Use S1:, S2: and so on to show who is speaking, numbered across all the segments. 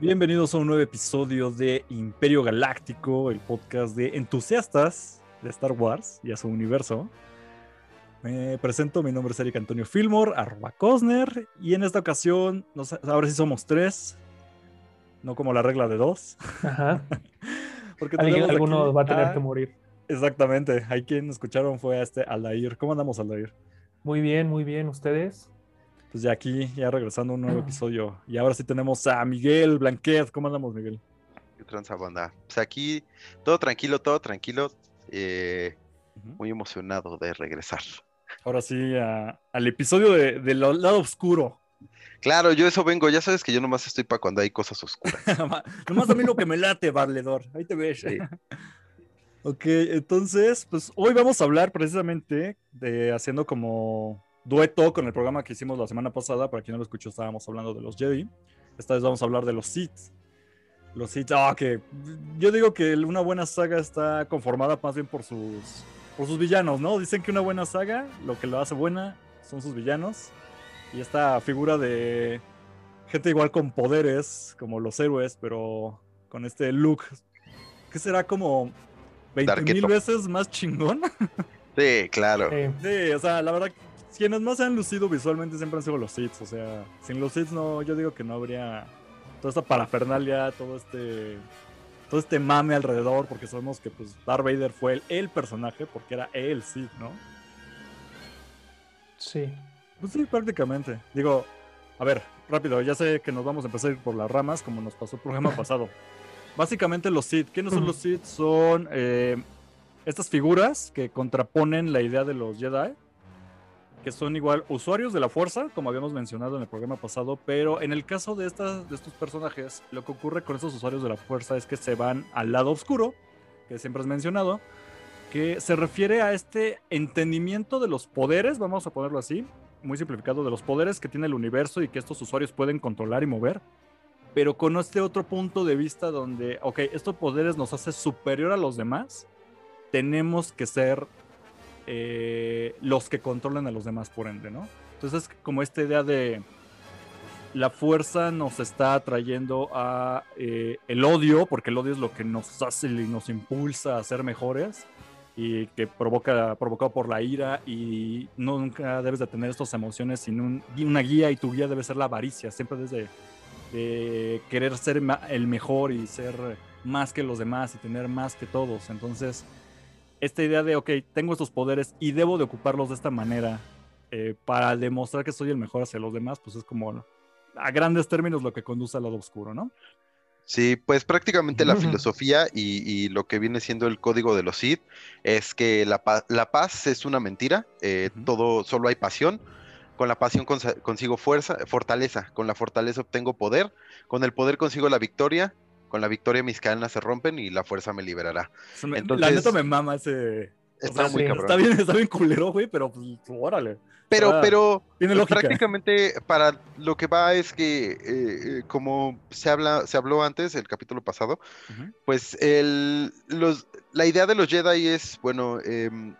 S1: Bienvenidos a un nuevo episodio de Imperio Galáctico, el podcast de entusiastas de Star Wars y a su universo. Me presento, mi nombre es Eric Antonio Fillmore, arroba Cosner, y en esta ocasión, no sé, ahora sí somos tres, no como la regla de dos.
S2: Ajá.
S1: Porque
S2: alguno
S1: aquí
S2: va a tener que morir.
S1: Exactamente, hay quien escucharon fue a este Aldair. ¿Cómo andamos, Aldair?
S2: Muy bien, muy bien. ¿Ustedes?
S1: Pues ya aquí, ya regresando a un nuevo episodio. Y ahora sí tenemos a Miguel Blanquet. ¿Cómo andamos, Miguel?
S3: ¿Qué tranza, banda? Pues aquí, todo tranquilo, todo tranquilo. eh, muy emocionado de regresar.
S1: Ahora sí, a- al episodio de, del lado oscuro.
S3: Claro, yo eso vengo, ya sabes que yo nomás estoy para cuando hay cosas oscuras.
S1: Nomás a mí lo que me late, Valedor. Ahí te ves.
S3: Sí.
S1: Ok, entonces, pues hoy vamos a hablar precisamente de haciendo como dueto con el programa que hicimos la semana pasada. Para quien no lo escuchó, estábamos hablando de los Jedi. Esta vez vamos a hablar de los Sith. Los Sith, ah, que yo digo que una buena saga está conformada más bien por sus, por sus villanos, ¿no? Dicen que una buena saga, lo que lo hace buena son sus villanos. Y esta figura de gente igual con poderes, como los héroes, pero con este look, que será como 20 mil veces más chingón.
S3: Sí, claro.
S1: Sí, o sea, la verdad, quienes más se han lucido visualmente siempre han sido los Sith. O sea, sin los Sith no, yo digo que no habría toda esta parafernalia, todo este, todo este mame alrededor, porque sabemos que pues Darth Vader fue el, el personaje, porque era el Sith, ¿no?
S2: sí.
S1: Pues sí, prácticamente. Digo, a ver, rápido, ya sé que nos vamos a empezar a ir por las ramas, como nos pasó el programa pasado. Básicamente los Sith, ¿quiénes son los Sith? Son eh, estas figuras que contraponen la idea de los Jedi, que son igual usuarios de la fuerza, como habíamos mencionado en el programa pasado, pero en el caso de, estas, de estos personajes, lo que ocurre con estos usuarios de la fuerza es que se van al lado oscuro, que siempre has mencionado, que se refiere a este entendimiento de los poderes, vamos a ponerlo así, muy simplificado, de los poderes que tiene el universo y que estos usuarios pueden controlar y mover, pero con este otro punto de vista donde, ok, estos poderes nos hace superior a los demás, tenemos que ser eh, los que controlan a los demás por ende, ¿no? Entonces, como esta idea de la fuerza nos está atrayendo a eh, el odio, porque el odio es lo que nos hace y nos impulsa a ser mejores y que provoca provocado por la ira y nunca debes de tener estas emociones sin un- una guía y tu guía debe ser la avaricia, siempre debes de, querer ser el mejor y ser más que los demás y tener más que todos. Entonces, esta idea de, ok, tengo estos poderes y debo de ocuparlos de esta manera eh, para demostrar que soy el mejor hacia los demás, pues es como a grandes términos lo que conduce al lado oscuro, ¿no?
S3: Sí, pues prácticamente la filosofía y, y lo que viene siendo el código de los Sith es que la, pa- la paz es una mentira, eh, todo solo hay pasión. Con la pasión consigo fuerza, fortaleza, con la fortaleza obtengo poder, con el poder consigo la victoria, con la victoria mis cadenas se rompen y la fuerza me liberará.
S1: Me- la
S3: Entonces-
S1: neta me mama ese... o
S3: Está
S1: sea,
S3: muy
S2: sí,
S3: cabrón.
S1: Está bien, está bien culero, güey, pero pues, órale.
S3: Pero,
S1: Ah,
S3: pero
S1: tiene
S3: pues, prácticamente para lo que va es que, eh, eh, como se habla, se habló antes, el capítulo pasado, pues el, los, la idea de los Jedi es, bueno, em,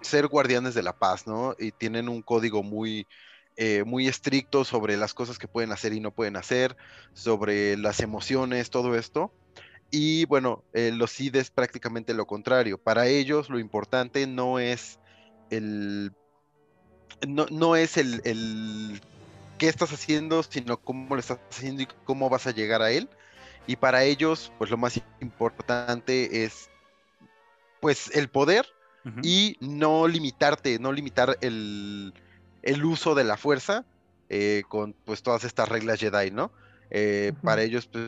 S3: ser guardianes de la paz, ¿no? Y tienen un código muy, eh, muy estricto sobre las cosas que pueden hacer y no pueden hacer, sobre las emociones, todo esto. Y bueno, eh, los Sith es prácticamente lo contrario. Para ellos lo importante no es el... No, no es el, el qué estás haciendo, sino cómo lo estás haciendo y cómo vas a llegar a él. Y para ellos, pues lo más importante es pues el poder y no limitarte, no limitar el, el uso de la fuerza eh, con pues todas estas reglas Jedi, ¿no? Eh. Para ellos, pues,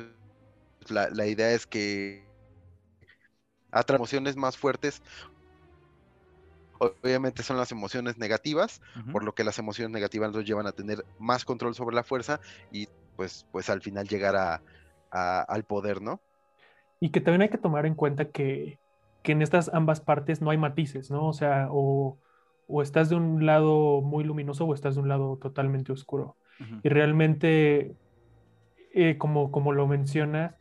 S3: la, la idea es que atraer emociones más fuertes, obviamente son las emociones negativas, por lo que las emociones negativas los llevan a tener más control sobre la fuerza y pues, pues al final llegar a, a- al poder, ¿no?
S2: Y que también hay que tomar en cuenta que, que en estas ambas partes no hay matices, ¿no? O sea, o, o estás de un lado muy luminoso o estás de un lado totalmente oscuro. Y realmente, eh, como, como lo mencionas,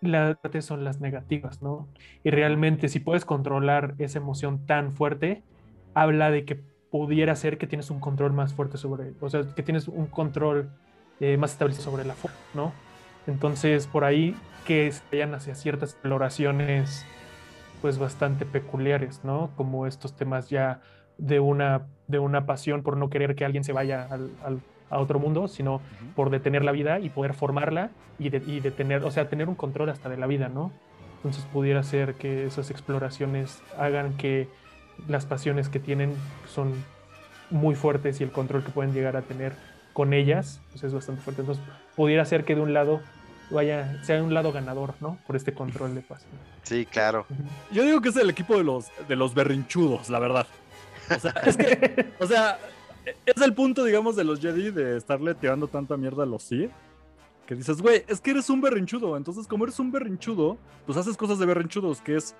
S2: las partes son las negativas, ¿no? Y realmente si puedes controlar esa emoción tan fuerte, habla de que pudiera ser que tienes un control más fuerte sobre, o sea, que tienes un control eh, más establecidos sobre la fuerza, ¿no? Entonces, por ahí que se vayan hacia ciertas exploraciones, pues bastante peculiares, ¿no? Como estos temas ya de una, de una pasión por no querer que alguien se vaya al, al, a otro mundo, sino por detener la vida y poder formarla y, de, y detener, o sea, tener un control hasta de la vida, ¿no? Entonces pudiera ser que esas exploraciones hagan que las pasiones que tienen son muy fuertes y el control que pueden llegar a tener con ellas pues es bastante fuerte. Entonces pudiera ser que de un lado vaya, sea un lado ganador, ¿no? Por este control de pasión.
S3: Sí, claro.
S1: Yo digo que es el equipo de los, de los berrinchudos, la verdad. O sea, es que, o sea, es el punto, digamos, de los Jedi de estarle tirando tanta mierda a los Sith. Que dices, güey, es que eres un berrinchudo. Entonces, como eres un berrinchudo, pues haces cosas de berrinchudos, que es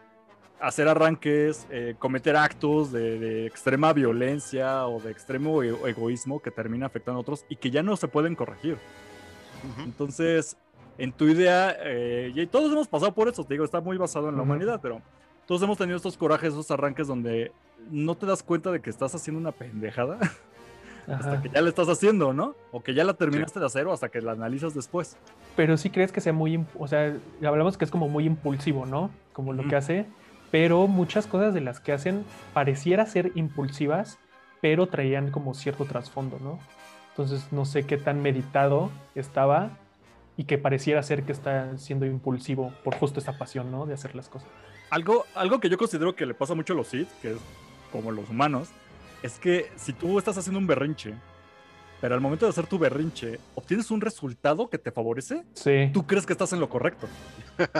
S1: hacer arranques, eh, cometer actos de, de extrema violencia o de extremo e- egoísmo que termina afectando a otros y que ya no se pueden corregir. Entonces, en tu idea, eh, y todos hemos pasado por eso, te digo, está muy basado en la
S2: Ujú.
S1: humanidad, pero todos hemos tenido estos corajes, esos arranques donde no te das cuenta de que estás haciendo una pendejada hasta que ya la estás haciendo, ¿no? O que ya la terminaste de hacer o hasta que la analizas después.
S2: Pero sí crees que sea muy, o sea, hablamos que es como muy impulsivo, ¿no? Como lo que hace, pero muchas cosas de las que hacen pareciera ser impulsivas, pero traían como cierto trasfondo, ¿no? Entonces no sé qué tan meditado estaba y que pareciera ser que está siendo impulsivo por justo esta pasión, ¿no? De hacer las cosas.
S1: Algo, algo que yo considero que le pasa mucho a los Sith, que es como los humanos, es que si tú estás haciendo un berrinche, pero al momento de hacer tu berrinche obtienes un resultado que te favorece,
S2: Sí,
S1: tú crees que estás en lo correcto.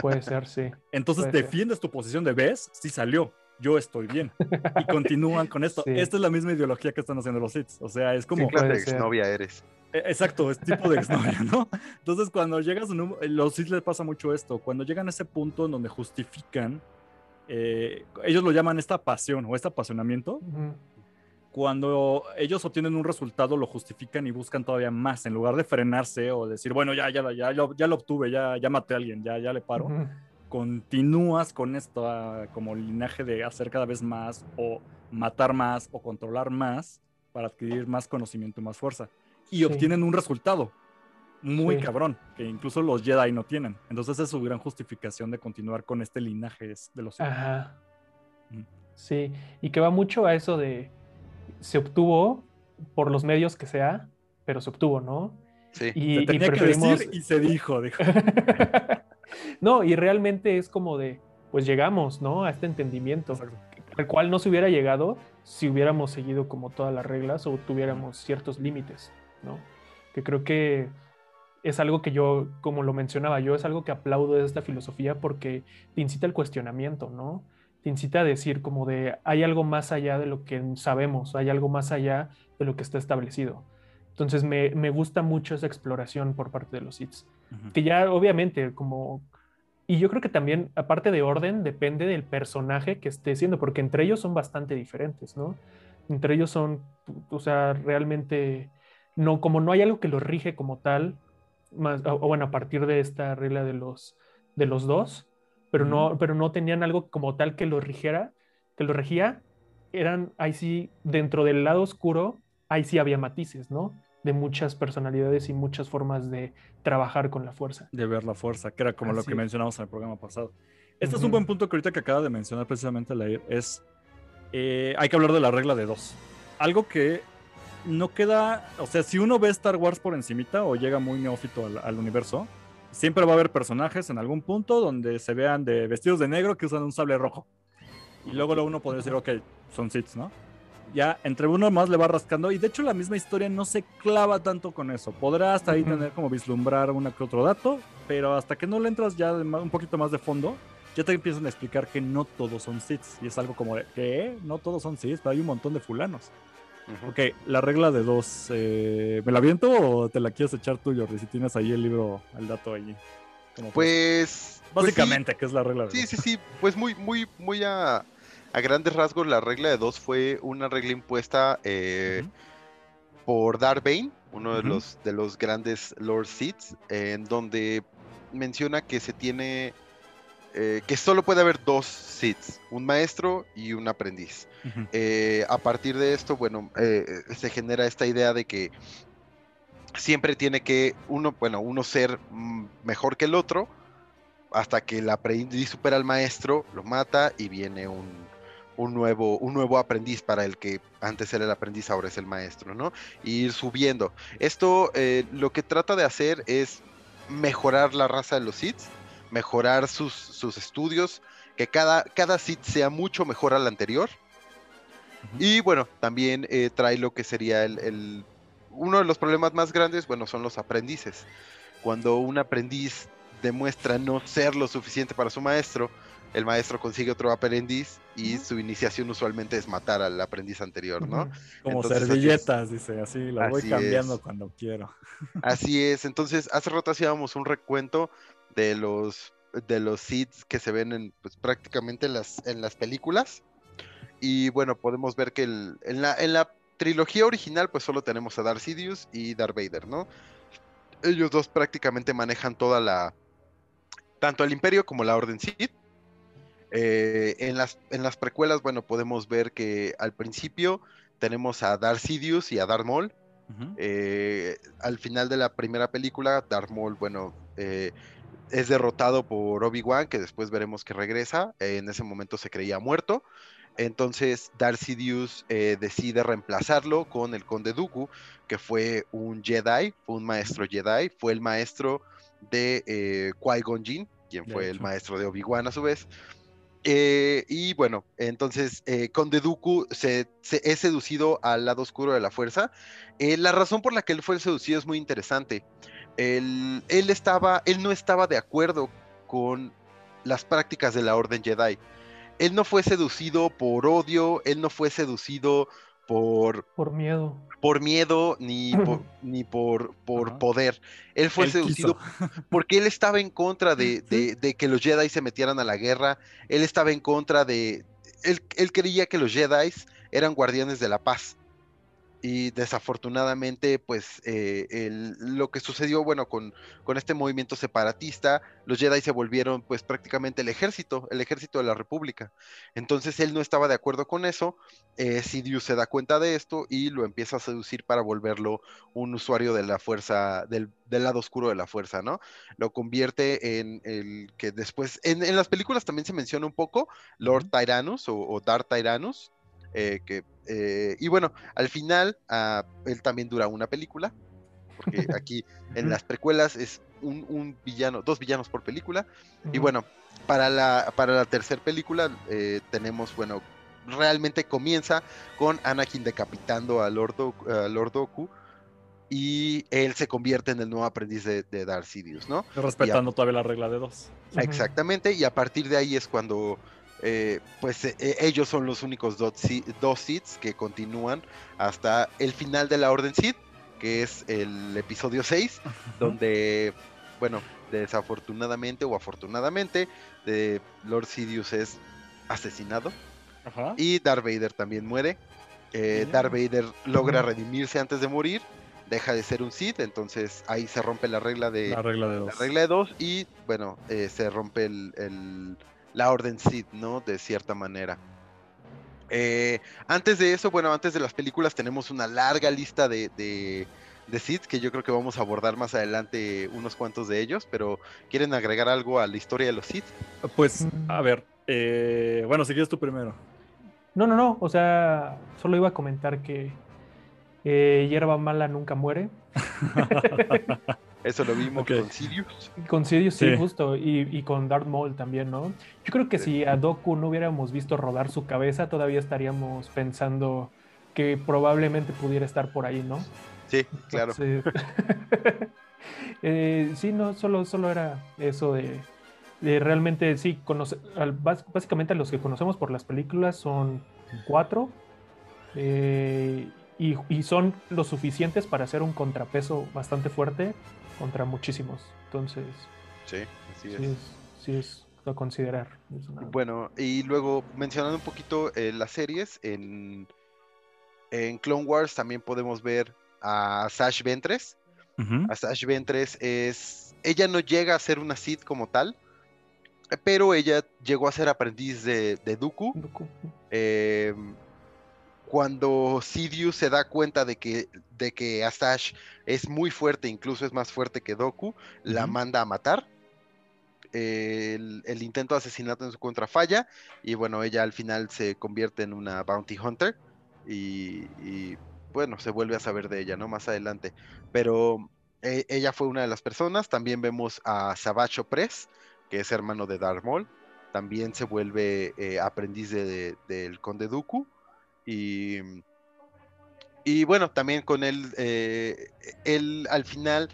S2: puede ser, sí.
S1: Entonces
S2: Puede ser.
S1: defiendes tu posición de ves, sí salió, yo estoy bien. Y continúan con esto.
S2: Sí.
S1: Esta es la misma ideología que están haciendo los hits. O sea, es
S3: ¿Qué
S1: como,
S3: clase de exnovia eres?
S1: eh, exacto, es tipo de exnovia, ¿no? Entonces cuando llegas, eh, los hits les pasa mucho esto. Cuando llegan a ese punto en donde justifican, eh, ellos lo llaman esta pasión o este apasionamiento. Cuando ellos obtienen un resultado, lo justifican y buscan todavía más. En lugar de frenarse o decir, bueno, ya, ya, ya, ya, ya lo obtuve, ya, ya maté a alguien, ya, ya le paro. Continúas con esto ah, como linaje de hacer cada vez más o matar más o controlar más para adquirir más conocimiento y más fuerza. Y
S2: Sí.
S1: obtienen un resultado muy
S2: Sí.
S1: cabrón, que incluso los Jedi no tienen. Entonces es su gran justificación de continuar con este linaje de los.
S2: Ajá.
S1: Mm.
S2: Sí, y que va mucho a eso de se obtuvo por los medios que sea, pero se obtuvo, ¿no?
S3: Sí.
S2: Y,
S1: Se
S2: y
S1: tenía que
S2: preferimos...
S1: decir y se dijo, dijo.
S2: no, y realmente es como de, pues llegamos, ¿no? A este entendimiento, al cual no se hubiera llegado si hubiéramos seguido como todas las reglas o tuviéramos ciertos límites, ¿no? Que creo que es algo que yo, como lo mencionaba yo, es algo que aplaudo de esta filosofía porque te incita al cuestionamiento, ¿no? Te incita a decir como de, hay algo más allá de lo que sabemos, hay algo más allá de lo que está establecido. Entonces me, me gusta mucho esa exploración por parte de los hits
S1: Ujú.
S2: que ya obviamente como... Y yo creo que también, aparte de orden, depende del personaje que esté siendo, porque entre ellos son bastante diferentes, ¿no? Entre ellos son, o sea, realmente, no, como no hay algo que los rige como tal, más, o, o bueno, a partir de esta regla de los, de los dos, pero, no, pero no tenían algo como tal que los rigiera, que los regía, eran, ahí sí, dentro del lado oscuro, ahí sí había matices, ¿no? De muchas personalidades y muchas formas de trabajar con la fuerza.
S1: de ver la fuerza, que era como lo que
S2: es.
S1: mencionamos en el programa pasado. Este es un buen punto que ahorita que acaba de mencionar precisamente Lair, es eh, hay que hablar de la regla de dos. Algo que no queda, o sea, si uno ve Star Wars por encimita o llega muy neófito al, al universo, siempre va a haber personajes en algún punto donde se vean de vestidos de negro que usan un sable rojo. Y luego uno podría decir, ok, son Sith, ¿no? Ya entre uno más le va rascando y de hecho la misma historia no se clava tanto con eso. Podrá hasta ahí tener como vislumbrar una que otro dato, pero hasta que no le entras ya un poquito más de fondo, ya te empiezan a explicar que no todos son Siths. Y es algo como de, ¿qué? No todos son Siths, pero hay un montón de fulanos.
S3: Ujú.
S1: Ok, la regla de dos, eh, ¿me la viento o te la quieres echar tú, Jordi? Si tienes ahí el libro, el dato ahí. Como
S3: Pues. pues sí,
S1: Básicamente, que es la regla de
S3: Sí,
S1: dos.
S3: sí, sí, pues muy, muy, muy a, a grandes rasgos la regla de dos fue una regla impuesta eh, por Darth Bane, uno de los de los grandes Lord Siths, en donde menciona que se tiene eh, que solo puede haber dos Siths, un maestro y un aprendiz. Eh, a partir de esto, bueno, eh, se genera esta idea de que siempre tiene que uno, bueno, uno ser mm, mejor que el otro hasta que el aprendiz supera al maestro, lo mata y viene un, un nuevo, un nuevo aprendiz para el que antes era el aprendiz, ahora es el maestro, ¿no? Y ir subiendo. Esto eh, lo que trata de hacer es mejorar la raza de los Sith, mejorar sus, sus estudios, que cada, cada Sith sea mucho mejor al anterior. Y bueno, también eh, trae lo que sería el, el, uno de los problemas más grandes, bueno, son los aprendices. Cuando un aprendiz demuestra no ser lo suficiente para su maestro, el maestro consigue otro aprendiz y su iniciación usualmente es matar al aprendiz anterior, ¿no?
S1: Como servilletas, dice, así, las voy cambiando cuando quiero.
S3: Así es, entonces hace rato hacíamos un recuento de los de los seeds que se ven en pues, prácticamente en las, en las películas. Y bueno, podemos ver que el, en, la, en la trilogía original pues solo tenemos a Darth Sidious y Darth Vader, ¿no? Ellos dos prácticamente manejan toda la, tanto el imperio como la orden Sith. Eh, en, las, en las precuelas, bueno, podemos ver que al principio tenemos a Darth Sidious y a Darth Maul. eh, al final de la primera película, Darth Maul, bueno, eh, es derrotado por Obi-Wan, que después veremos que regresa. en ese momento se creía muerto. Entonces Darth Sidious decide reemplazarlo con el Conde Dooku, que fue un Jedi, fue un maestro Jedi, fue el maestro de Qui-Gon Jinn, quien
S1: De
S3: fue el maestro de Obi-Wan a su vez. Eh, y bueno, entonces eh, Conde se- es seducido al lado oscuro de la fuerza. Eh, la razón por la que él fue seducido es muy interesante. Él, él estaba, él no estaba de acuerdo con las prácticas de la Orden Jedi. Él no fue seducido por odio, él no fue seducido por,
S2: Por miedo.
S3: por miedo ni por, ni por, por poder. Él fue
S1: Él
S3: seducido
S1: quiso.
S3: porque él estaba en contra de, de- de que los Jedi se metieran a la guerra. Él estaba en contra de. Él, él creía que los Jedi eran guardianes de la paz. Y desafortunadamente, pues eh, el- lo que sucedió, bueno, con, con este movimiento separatista, los Jedi se volvieron pues prácticamente el ejército, el ejército de la República. Entonces él no estaba de acuerdo con eso. Eh, Sidious se da cuenta de esto y lo empieza a seducir para volverlo un usuario de la fuerza, del, del lado oscuro de la fuerza, ¿no? Lo convierte en el que después, en, en las películas también se menciona un poco Lord. Tyrannus o, o Darth Tyrannus, eh, que, eh, y bueno, al final ah, él también dura una película, porque aquí en las precuelas es un, un villano, dos villanos por película, y bueno, para la, para la tercera película eh, tenemos, bueno, realmente comienza con Anakin decapitando a Lord, Doku- a Lord Doku y él se convierte en el nuevo aprendiz de, de Darth Sidious, ¿no?
S1: Respetando todavía la regla de dos.
S3: Exactamente, y a partir de ahí es cuando eh, pues eh, eh, ellos son los únicos dos, dos Siths que continúan hasta el final de la Orden Sith, que es el episodio 6, donde, bueno, desafortunadamente o afortunadamente, de Lord Sidious es asesinado y Darth Vader también muere. Eh. Darth Vader logra redimirse antes de morir, deja de ser un Sith, entonces ahí se rompe la regla de
S1: La regla de
S3: la
S1: dos.
S3: regla de dos y bueno, se rompe el, el- la orden Sith, ¿no? De cierta manera. Eh, antes de eso, bueno, antes de las películas tenemos una larga lista de, de, de Sith que yo creo que vamos a abordar más adelante unos cuantos de ellos, pero ¿quieren agregar algo a la historia de los Sith?
S1: Pues,
S2: Mm.
S1: a ver. eh, bueno, si quieres tú primero.
S2: No, no, no. O sea, solo iba a comentar que eh, hierba mala nunca muere.
S3: Eso lo vimos
S1: Ok.
S3: con Sirius.
S2: Con Sidious, sí,
S1: Sí.
S2: justo. Y, y con Darth Maul también, ¿no? Yo creo que
S3: Sí.
S2: si a Doku no hubiéramos visto rodar su cabeza, todavía estaríamos pensando que probablemente pudiera estar por ahí, ¿no?
S3: Sí, claro.
S2: Entonces, eh, sí, no, solo, solo era eso de, de realmente, sí, conoce- al- bás- básicamente los que conocemos por las películas son cuatro eh, y, y son lo suficientes para hacer un contrapeso bastante fuerte contra muchísimos. Entonces,
S3: Sí, así
S2: sí
S3: es.
S2: es, sí es a considerar. Es una-
S3: Bueno, y luego mencionando un poquito eh, las series, en, en Clone Wars también podemos ver a Sash Ventress.
S1: Ujú.
S3: A Sash Ventress es. Ella no llega a ser una Sith como tal, pero ella llegó a ser aprendiz de, de Dooku.
S2: Doku.
S3: eh, cuando Sidious se da cuenta de que, de que Astash es muy fuerte, incluso es más fuerte que Doku, la manda a matar. El, el intento de asesinato en su contra falla y bueno, ella al final se convierte en una bounty hunter y, y, bueno, se vuelve a saber de ella, ¿no? Más adelante. Pero eh, ella fue una de las personas. También vemos a Sabacho Press, que es hermano de Darth Maul. También se vuelve eh, aprendiz de- de- del Conde Dooku. Y, y bueno, también con él, eh, él al final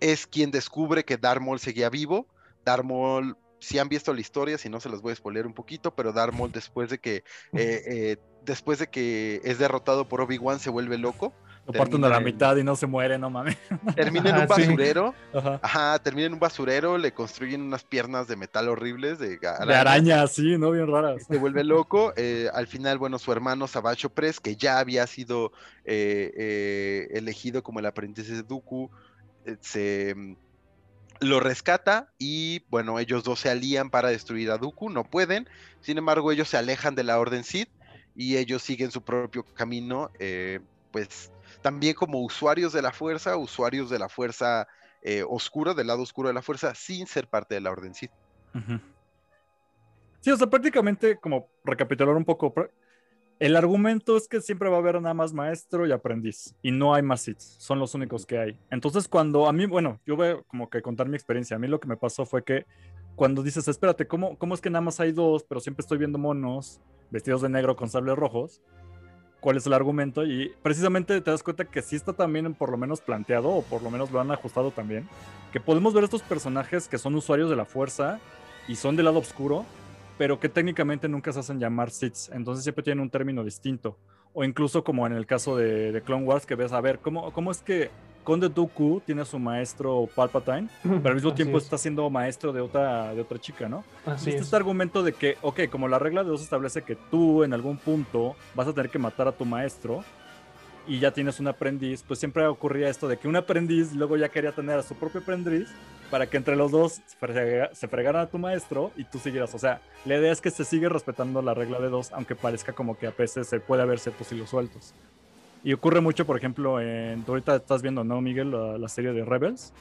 S3: es quien descubre que Darth Maul seguía vivo. Darth Maul, si han visto la historia, si no se los voy a spoiler un poquito, pero Darth Maul después de que, eh, eh, después de que es derrotado por Obi-Wan se vuelve loco.
S1: Lo parten a la
S3: en-
S1: mitad y no se muere, no mames.
S3: Termina en un
S2: Ajá, sí.
S3: basurero.
S1: Ajá.
S3: Ajá, termina en un basurero, le construyen unas piernas de metal horribles de, ga-
S1: De araña, sí, ¿no? Bien raras.
S3: se vuelve loco. eh, al final, bueno, su hermano Sabacho Press, que ya había sido eh, eh, elegido como el aprendiz de Dooku, eh, se mm, lo rescata y bueno, ellos dos se alían para destruir a Dooku, no pueden. Sin embargo, ellos se alejan de la Orden Sith y ellos siguen su propio camino, eh, pues también como usuarios de la fuerza, usuarios de la fuerza eh, oscura, del lado oscuro de la fuerza, sin ser parte de la Orden Sith.
S1: Sí, o sea, prácticamente como recapitular un poco, el argumento es que siempre va a haber nada más maestro y aprendiz y no hay más hits, son los únicos que hay. Entonces cuando a mí, bueno, yo voy como que contar mi experiencia, a mí lo que me pasó fue que cuando dices, espérate, ¿cómo, cómo es que nada más hay dos, pero siempre estoy viendo monos vestidos de negro con sables rojos? ¿Cuál es el argumento? Y precisamente te das cuenta que sí está también por lo menos planteado, o por lo menos lo han ajustado también, que podemos ver estos personajes que son usuarios de la fuerza y son del lado oscuro, pero que técnicamente nunca se hacen llamar Siths, entonces siempre tienen un término distinto. O incluso como en el caso de, de Clone Wars, que ves, a ver, ¿cómo, cómo es que Conde Dooku tiene a su maestro Palpatine, pero al mismo
S2: Así
S1: tiempo
S2: es,
S1: está siendo maestro de otra, de otra chica, ¿no?
S2: Así
S1: Este
S2: es.
S1: este argumento de que, ok, como la regla de dos establece que tú en algún punto vas a tener que matar a tu maestro y ya tienes un aprendiz, pues siempre ocurría esto de que un aprendiz luego ya quería tener a su propio aprendiz para que entre los dos se fregaran a tu maestro y tú siguieras. O sea, la idea es que se sigue respetando la regla de dos, aunque parezca como que a veces se puede haber ciertos hilos sueltos. Y ocurre mucho, por ejemplo, en, tú ahorita estás viendo, ¿no, Miguel? La, la serie de Rebels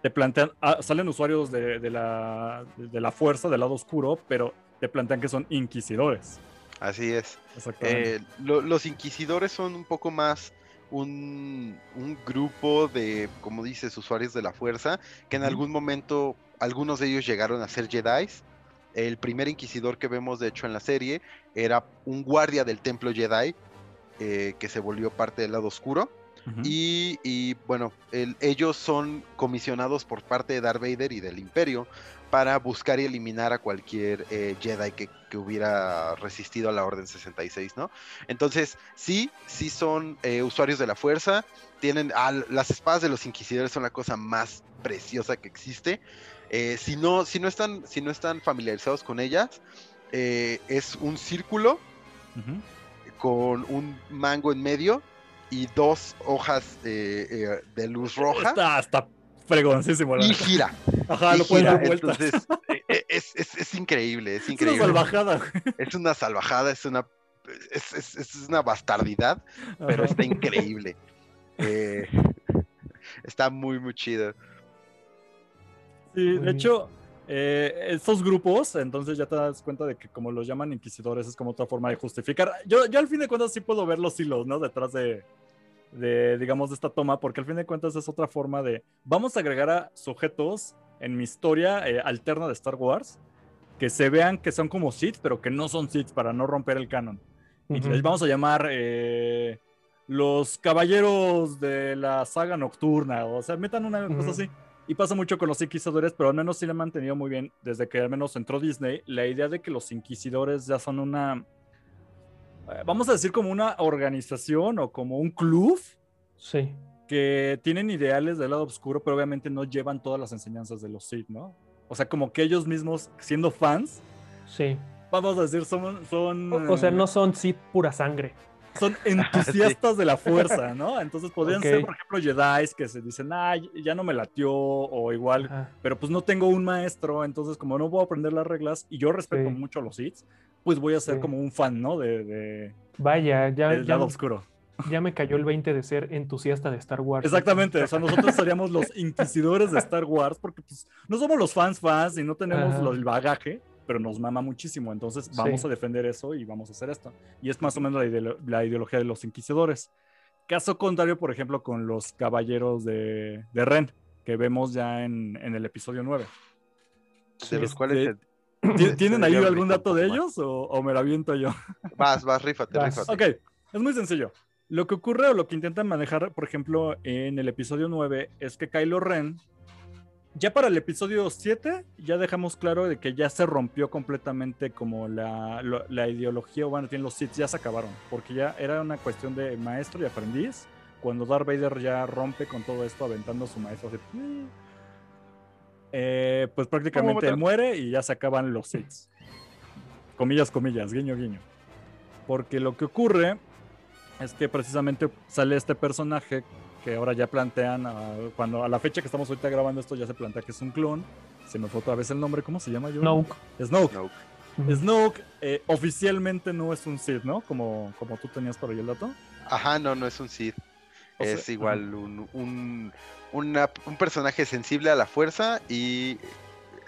S1: te plantean, ah, salen usuarios de, de la, de la fuerza, del lado oscuro, pero te plantean que son inquisidores.
S3: Así es.
S1: Exactamente.
S3: Eh, lo- los inquisidores son un poco más un, un grupo de, como dices, usuarios de la fuerza, que en algún momento algunos de ellos llegaron a ser Jedi. El primer inquisidor que vemos, de hecho, en la serie era un guardia del templo Jedi eh, que se volvió parte del lado oscuro. Y, y, bueno, el- ellos son comisionados por parte de Darth Vader y del Imperio para buscar y eliminar a cualquier eh, Jedi que, que hubiera resistido a la Orden 66, ¿no? Entonces, sí, sí son eh, usuarios de la fuerza, tienen, ah, las espadas de los inquisidores son la cosa más preciosa que existe. Eh, si, no, si, no están, si no están familiarizados con ellas, es un círculo
S1: Ujú.
S3: Con un mango en medio y dos hojas eh, eh, de luz roja
S1: Está, está fregoncísimo. la
S3: y gira.
S1: Ajá,
S3: y
S1: lo
S3: gira.
S1: dar vueltas.
S3: Entonces, eh, es, es- es increíble, es
S1: es una
S3: increíble.
S1: salvajada.
S3: Es una salvajada, es una, es, es- es una bastardidad, pero
S1: Ajá.
S3: está increíble. Eh, está muy, muy chido.
S1: Sí, de hecho, eh, estos grupos, entonces ya te das cuenta de que como los llaman inquisidores, es como otra forma de justificar. Yo, yo al fin de cuentas sí puedo ver los hilos, ¿no? Detrás de, de, digamos, de esta toma, porque al fin de cuentas es otra forma de, vamos a agregar a sujetos en mi historia eh, alterna de Star Wars, que se vean que son como Sith, pero que no son Sith para no romper el canon. Y
S2: Ujú.
S1: les vamos a llamar eh, los caballeros de la saga nocturna, o sea, metan una cosa
S2: Ujú.
S1: así. Y pasa mucho con los inquisidores, pero al menos sí le han mantenido muy bien, desde que al menos entró Disney, la idea de que los inquisidores ya son una, eh, vamos a decir como una organización o como un club
S2: Sí.
S1: que tienen ideales del lado oscuro, pero obviamente no llevan todas las enseñanzas de los Sith, ¿no? O sea, como que ellos mismos, siendo fans,
S2: Sí.
S1: vamos a decir, son... son
S2: O, o sea, no son Sith pura sangre.
S1: Son entusiastas de la fuerza, ¿no? Entonces podrían ser, por ejemplo, Jedi que se dicen, ah, ya no me latió, o igual,
S2: Ajá.
S1: pero pues no tengo un maestro, entonces como no puedo aprender las reglas y yo respeto
S2: Sí.
S1: mucho los hits, pues voy a ser
S2: Sí.
S1: como un fan, ¿no? De, de,
S2: Vaya, ya,
S1: el
S2: ya,
S1: lado oscuro.
S2: ya me cayó el 20 de ser entusiasta de Star Wars.
S1: Exactamente, o sea, nosotros seríamos los inquisidores de Star Wars porque pues, no somos los fans fans y no tenemos
S2: Ajá.
S1: el bagaje, pero nos mama muchísimo, entonces vamos
S2: Sí.
S1: a defender eso y vamos a hacer esto. Y es más o menos la, ideolo- la ideología de los inquisidores. Caso contrario, por ejemplo, con los caballeros de, de Ren, que vemos ya en, en el episodio 9.
S3: De los
S1: Este,
S3: cuales te-
S1: ¿Ti-
S3: Se
S1: ¿Tienen ahí algún dato de ellos o, o me lo aviento yo?
S3: Vas, vas, rífate,
S2: Vas.
S3: rífate.
S1: Ok, es muy sencillo. Lo que ocurre o lo que intentan manejar, por ejemplo, en el episodio 9 es que Kylo Ren, ya para el episodio 7, ya dejamos claro de que ya se rompió completamente como la, lo- la ideología, bueno, tienen los Sith ya se acabaron, porque ya era una cuestión de maestro y aprendiz, cuando Darth Vader ya rompe con todo esto aventando a su maestro. así, "Mm". Eh, pues prácticamente él muere y ya se acaban los Sith. Comillas, comillas, guiño, guiño. Porque lo que ocurre es que precisamente sale este personaje que ahora ya plantean, ah, cuando a la fecha que estamos ahorita grabando esto ya se plantea que es un clon. Se me fue otra vez el nombre, ¿cómo se llama yo?
S2: Snoke.
S1: Snoke. Eh, oficialmente no es un Sith, ¿no? Como, como tú tenías por ahí el dato.
S3: Ajá, no, no es un Sith.
S1: O sea,
S3: es igual un, un, una- un personaje sensible a la fuerza y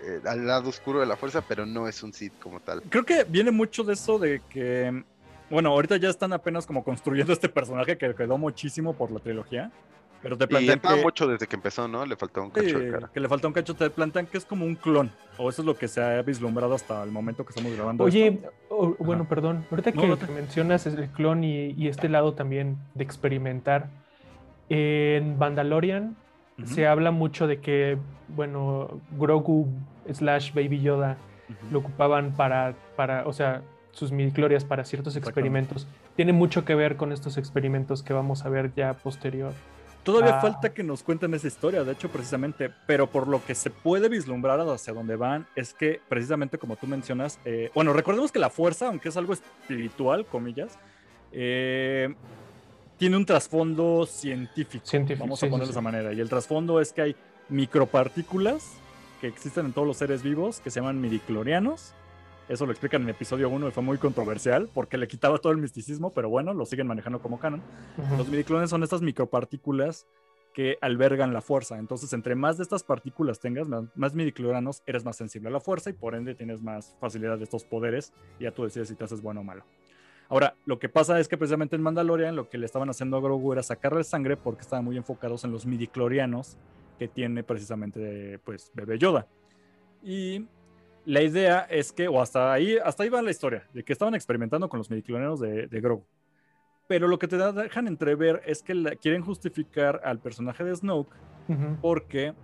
S3: eh, al lado oscuro de la fuerza, pero no es un Sith como tal.
S1: Creo que viene mucho de eso de que, bueno, ahorita ya están apenas como construyendo este personaje que quedó muchísimo por la trilogía. Pero te
S3: Y
S1: plantean
S3: estaba
S1: que...
S3: mucho desde que empezó, ¿no? Le faltó un cacho de cara.
S1: que le falta un cacho, te plantean que es como un clon, o eso es lo que se ha vislumbrado hasta el momento que estamos grabando.
S2: Oye,
S1: esto.
S2: o- bueno, perdón, ahorita
S1: No,
S2: que,
S1: no te-
S2: mencionas el clon y, y este lado también de experimentar, en Mandalorian se habla mucho de que, bueno, Grogu slash Baby Yoda lo ocupaban para, para o sea, sus midichlorias para ciertos experimentos. Tiene mucho que ver con estos experimentos que vamos a ver ya posterior.
S1: Todavía
S2: Ah.
S1: falta que nos cuenten esa historia, de hecho, precisamente, pero por lo que se puede vislumbrar hacia dónde van, es que precisamente como tú mencionas, eh, bueno, recordemos que la fuerza, aunque es algo espiritual, comillas, eh, tiene un trasfondo científico,
S2: Científico,
S1: vamos
S2: sí,
S1: a
S2: sí,
S1: ponerlo de esa manera, y el trasfondo es que hay micropartículas que existen en todos los seres vivos que se llaman midiclorianos. Eso lo explican en el episodio 1 y fue muy controversial porque le quitaba todo el misticismo, pero bueno, lo siguen manejando como canon. Los midiclones son estas micropartículas que albergan la fuerza. Entonces, entre más de estas partículas tengas, más, más midichlorianos, eres más sensible a la fuerza y por ende tienes más facilidad de estos poderes y ya tú decides si te haces bueno o malo. Ahora, lo que pasa es que precisamente en Mandalorian lo que le estaban haciendo a Grogu era sacarle sangre porque estaban muy enfocados en los midichlorianos que tiene precisamente pues Bebé Yoda. Y la idea es que, o hasta ahí, hasta ahí va la historia, de que estaban experimentando con los midichlorianos de, de Grogu. Pero lo que te dejan entrever es que la- quieren justificar al personaje de Snoke
S2: Ujú.
S1: porque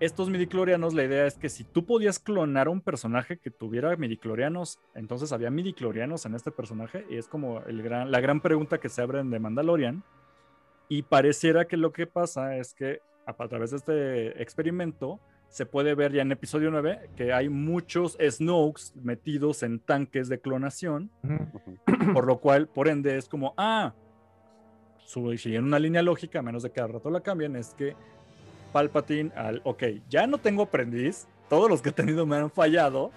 S1: estos midichlorianos, la idea es que si tú podías clonar a un personaje que tuviera midichlorianos, entonces había midichlorianos en este personaje y es como el gran, la gran pregunta que se abre en The Mandalorian. Y pareciera que lo que pasa es que a, a través de este experimento se puede ver ya en episodio 9 que hay muchos Snokes metidos en tanques de clonación por lo cual, por ende, es como, ah, su- siguiendo una línea lógica, a menos de que al rato la cambien, es que Palpatine al, ok, ya no tengo aprendiz, todos los que he tenido me han fallado,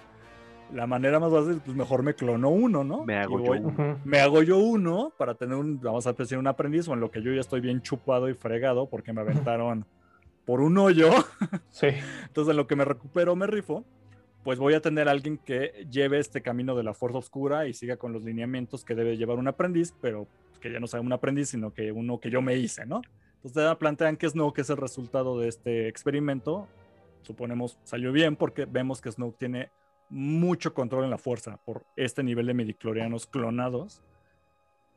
S1: la manera más fácil, pues mejor me clono uno, ¿no?
S3: Me hago yo uno.
S1: Me hago yo uno para tener un, vamos a decir, un aprendiz, o en lo que yo ya estoy bien chupado y fregado porque me aventaron por un hoyo.
S2: Sí.
S1: Entonces, en lo que me recupero, me rifo, pues voy a tener a alguien que lleve este camino de la fuerza oscura y siga con los lineamientos que debe llevar un aprendiz, pero que ya no sea un aprendiz, sino que uno que yo me hice, ¿no? Entonces, plantean que Snoke es el resultado de este experimento. Suponemos salió bien porque vemos que Snoke tiene mucho control en la fuerza por este nivel de midichlorianos clonados.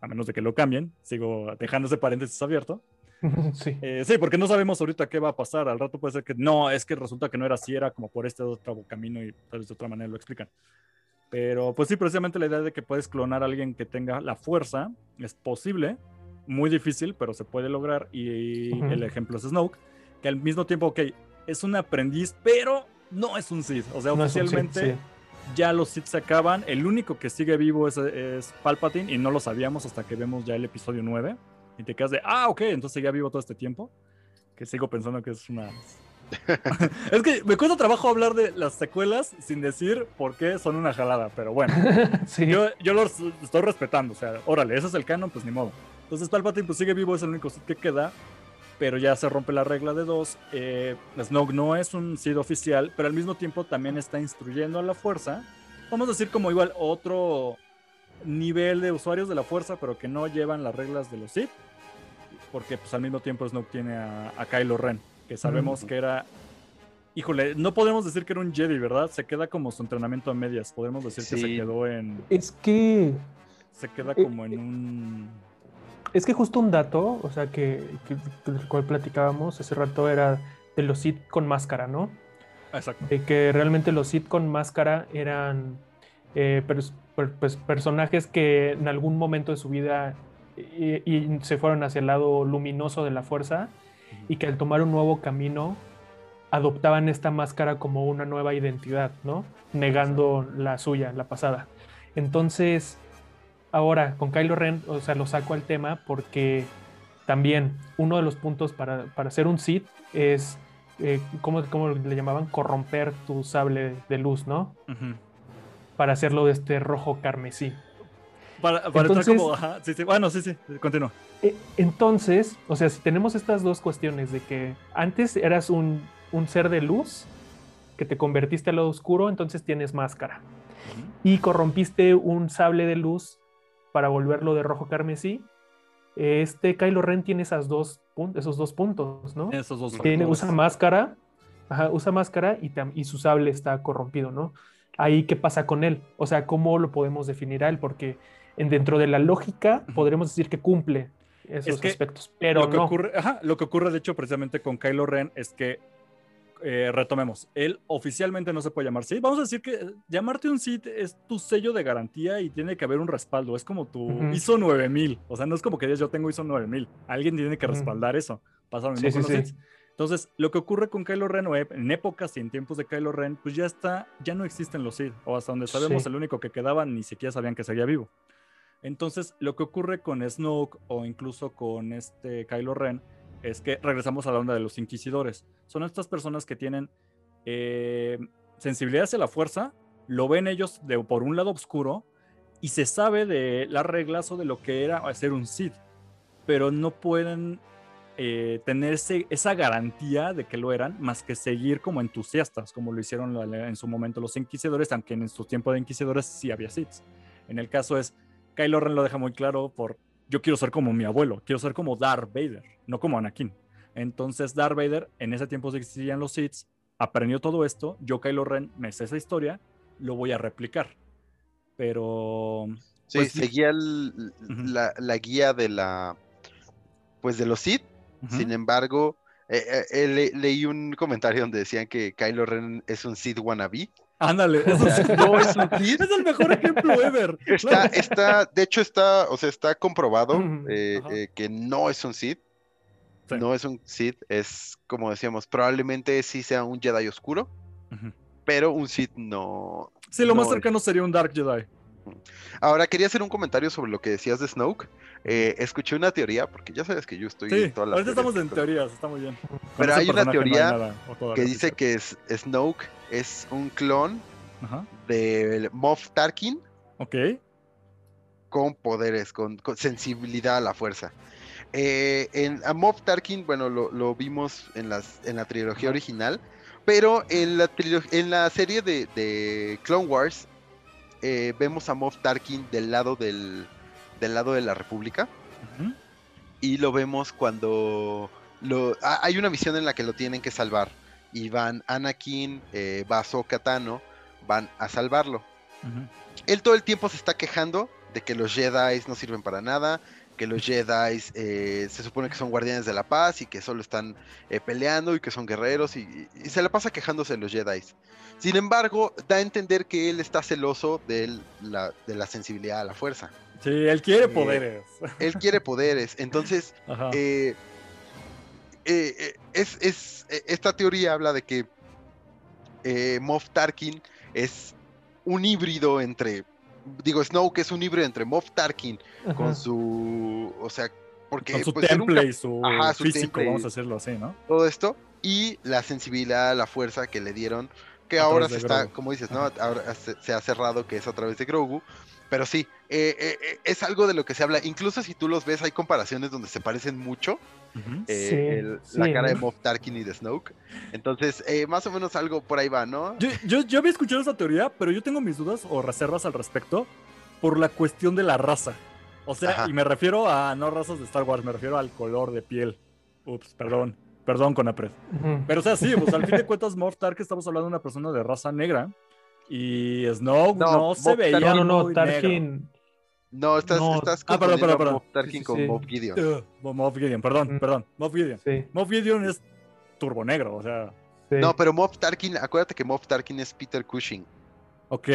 S1: A menos de que lo cambien, sigo dejando ese paréntesis abierto.
S2: Sí.
S1: Eh, sí, porque no sabemos ahorita qué va a pasar. Al rato puede ser que no, es que resulta que no era así, era como por este otro camino y tal vez de otra manera lo explican. Pero pues sí, precisamente la idea de que puedes clonar a alguien que tenga la fuerza es posible, muy difícil, pero se puede lograr. Y
S2: Ujú.
S1: el ejemplo es Snoke, que al mismo tiempo, ok, es un aprendiz, pero no es un Sith. O sea,
S2: No un Sith,
S1: oficialmente
S2: sí.
S1: ya los Sith se acaban. El único que sigue vivo es, es Palpatine y no lo sabíamos hasta que vemos ya el episodio 9. Y te quedas de, ah, ok, entonces seguía vivo todo este tiempo. Que sigo pensando que es una es que me cuesta trabajo hablar de las secuelas sin decir por qué son una jalada, pero bueno.
S2: sí.
S1: Yo, yo los estoy respetando, o sea, órale, ese es el canon, pues ni modo. Entonces Palpatine pues sigue vivo, es el único que queda, pero ya se rompe la regla de dos. Eh, Snoke no es un Sith oficial, pero al mismo tiempo también está instruyendo a la fuerza. Vamos a decir como igual otro nivel de usuarios de la fuerza, pero que no llevan las reglas de los Sith. Porque pues al mismo tiempo Snoke tiene a, a Kylo Ren, que sabemos que era... Híjole, no podemos decir que era un Jedi, ¿verdad? Se queda como su entrenamiento a medias. Podemos decir que se quedó en...
S2: Es que
S1: Se queda
S2: Eh,
S1: como en un...
S2: Es que justo un dato, o sea, que, que- del cual platicábamos hace rato era de los Sith con máscara, ¿no?
S1: Exacto.
S2: De que realmente los Sith con máscara eran eh, pers- per- pues, personajes que en algún momento de su vida y, y se fueron hacia el lado luminoso de la fuerza y que al tomar un nuevo camino adoptaban esta máscara como una nueva identidad, ¿no? Negando la suya, la pasada. Entonces, ahora con Kylo Ren, o sea, lo saco al tema porque también uno de los puntos para, para ser un Sith es, eh, ¿cómo, cómo le llamaban? Corromper tu sable de luz, ¿no? Para hacerlo de este rojo carmesí.
S1: Para, para entrar
S2: Entonces-
S1: como... Ajá, sí, sí. Bueno, sí, sí. Continúa.
S2: E- Entonces, o sea, si tenemos estas dos cuestiones de que antes eras un, un ser de luz, que te convertiste al lado oscuro, entonces tienes máscara. Y corrompiste un sable de luz para volverlo de rojo carmesí. Este Kylo Ren tiene esas dos esos dos puntos, ¿no?
S1: Esos dos
S2: Tiene, usa máscara, ajá, usa máscara y su sable está corrompido, ¿no? Ahí, ¿qué pasa con él? O sea, ¿cómo lo podemos definir a él? Porque en, dentro de la lógica podremos decir que cumple esos
S1: que
S2: aspectos, pero
S1: lo que
S2: no.
S1: ocurre, ajá, lo que ocurre de hecho precisamente con Kylo Ren es que eh, retomemos, él oficialmente no se puede llamar Sith. Vamos a decir que llamarte un Sith es tu sello de garantía y tiene que haber un respaldo. Es como tu
S2: Ujú.
S1: ISO 9000. O sea, no es como que digas yo tengo ISO 9000. Alguien tiene que respaldar eso. Pasa lo mismo
S2: Sí,
S1: con
S2: sí,
S1: los
S2: sí.
S1: Entonces, lo que ocurre con Kylo Ren o en épocas y en tiempos de Kylo Ren, pues ya está, ya no existen los Sith. O hasta donde sabemos,
S2: Sí.
S1: el único que quedaba ni siquiera sabían que seguía vivo. Entonces, lo que ocurre con Snoke o incluso con este Kylo Ren es que regresamos a la onda de los inquisidores. Son estas personas que tienen eh, sensibilidad hacia la fuerza, lo ven ellos de, por un lado oscuro y se sabe de las reglas o de lo que era ser un Sith, pero no pueden eh, tener ese- esa garantía de que lo eran más que seguir como entusiastas, como lo hicieron en su momento los inquisidores, aunque en su tiempo de inquisidores sí había Siths. En el caso es, Kylo Ren lo deja muy claro por, yo quiero ser como mi abuelo, quiero ser como Darth Vader, no como Anakin. Entonces Darth Vader, en ese tiempo existían los Siths, aprendió todo esto, yo Kylo Ren me sé esa historia, lo voy a replicar. Pero...
S3: Sí,
S1: Pues sí.
S3: seguía el- la, la guía de la. Pues de los Sith. Sin embargo, eh, eh, eh, le- leí un comentario donde decían que Kylo Ren es un Sith wannabe.
S1: Ándale,
S3: No es un Sith.
S1: es el mejor ejemplo ever.
S3: Está, está, de hecho está, o sea, está comprobado eh, que no es un.
S1: Sí.
S3: No es un Sith, es como decíamos, probablemente sí sea un Jedi oscuro, pero un Sith no.
S1: Sí, lo más
S3: es.
S1: cercano sería un Dark Jedi.
S3: Ahora quería hacer un comentario sobre lo que decías de Snoke. Eh, escuché una teoría, porque ya sabes que yo estoy
S1: Sí,
S3: en todas las
S1: ahorita estamos en teorías, está muy bien. Con
S3: Pero hay una
S1: no
S3: teoría
S1: nada,
S3: que dice que es, Snoke es un clon
S1: Ajá,
S3: de Moff Tarkin
S1: ok.
S3: con poderes, con, con sensibilidad a la fuerza. Eh, en, a Moff Tarkin, bueno, lo, lo vimos en, las, en la trilogía
S1: Ajá.
S3: original, pero en la, en la serie de, de Clone Wars eh, vemos a Moff Tarkin del lado del, del lado de la República y lo vemos cuando lo, ha- hay una misión en la que lo tienen que salvar y van Anakin, eh, va Ahsoka Tano, van a salvarlo. Él todo el tiempo se está quejando de que los Jedi no sirven para nada, que los Jedi eh, se supone que son guardianes de la paz y que solo están eh, peleando y que son guerreros y, y se la pasa quejándose de los Jedi. Sin embargo, da a entender que él está celoso de, la, de la sensibilidad a la fuerza.
S1: Sí, él quiere
S3: Eh,
S1: poderes.
S3: Él quiere poderes, entonces eh, eh, eh, es, es- eh, esta teoría habla de que eh, Moff Tarkin es un híbrido entre, digo, Snoke es un híbrido entre Moff Tarkin con su, o sea, porque
S1: Con su
S3: pues, un
S1: temple y su
S3: Ajá, su
S1: físico,
S3: temple
S1: vamos a hacerlo así, ¿no?
S3: todo esto y la sensibilidad, la fuerza que le dieron, que
S1: A
S3: ahora se está,
S1: Grogu.
S3: como dices, ¿no? Ahora se, se ha cerrado que es a través de Grogu, pero sí, eh, eh, eh, es algo de lo que se habla, incluso si tú los ves, hay comparaciones donde se parecen mucho, eh,
S2: Sí,
S3: el- la cara de. Moff Tarkin y de Snoke, entonces, eh, más o menos algo por ahí va, ¿no?
S1: Yo, yo, yo había escuchado esa teoría, pero yo tengo mis dudas o reservas al respecto por la cuestión de la raza. O sea,
S3: Ajá.
S1: y me refiero a no razas de Star Wars, me refiero al color de piel. Ups, perdón, perdón con Apred.
S2: Ujú.
S1: Pero o sea, sí, pues al fin de cuentas, Moff Tarkin estamos hablando de una persona de raza negra. Y Snoke no,
S3: No,
S1: se veía
S2: No, no, no,
S1: negro.
S2: Tarkin.
S3: No, estás,
S2: No.
S3: estás
S1: Ah, perdón, perdón, perdón.
S3: Tarkin
S2: Sí, sí,
S3: con
S2: sí.
S3: Moff Gideon.
S1: Uh, Moff Gideon, perdón,
S2: Mm.
S1: perdón. Moff Gideon.
S2: Sí,
S1: Moff Gideon es turbo negro, o sea,
S2: sí.
S3: No, pero Moff Tarkin, acuérdate que Moff Tarkin es Peter Cushing.
S1: ok,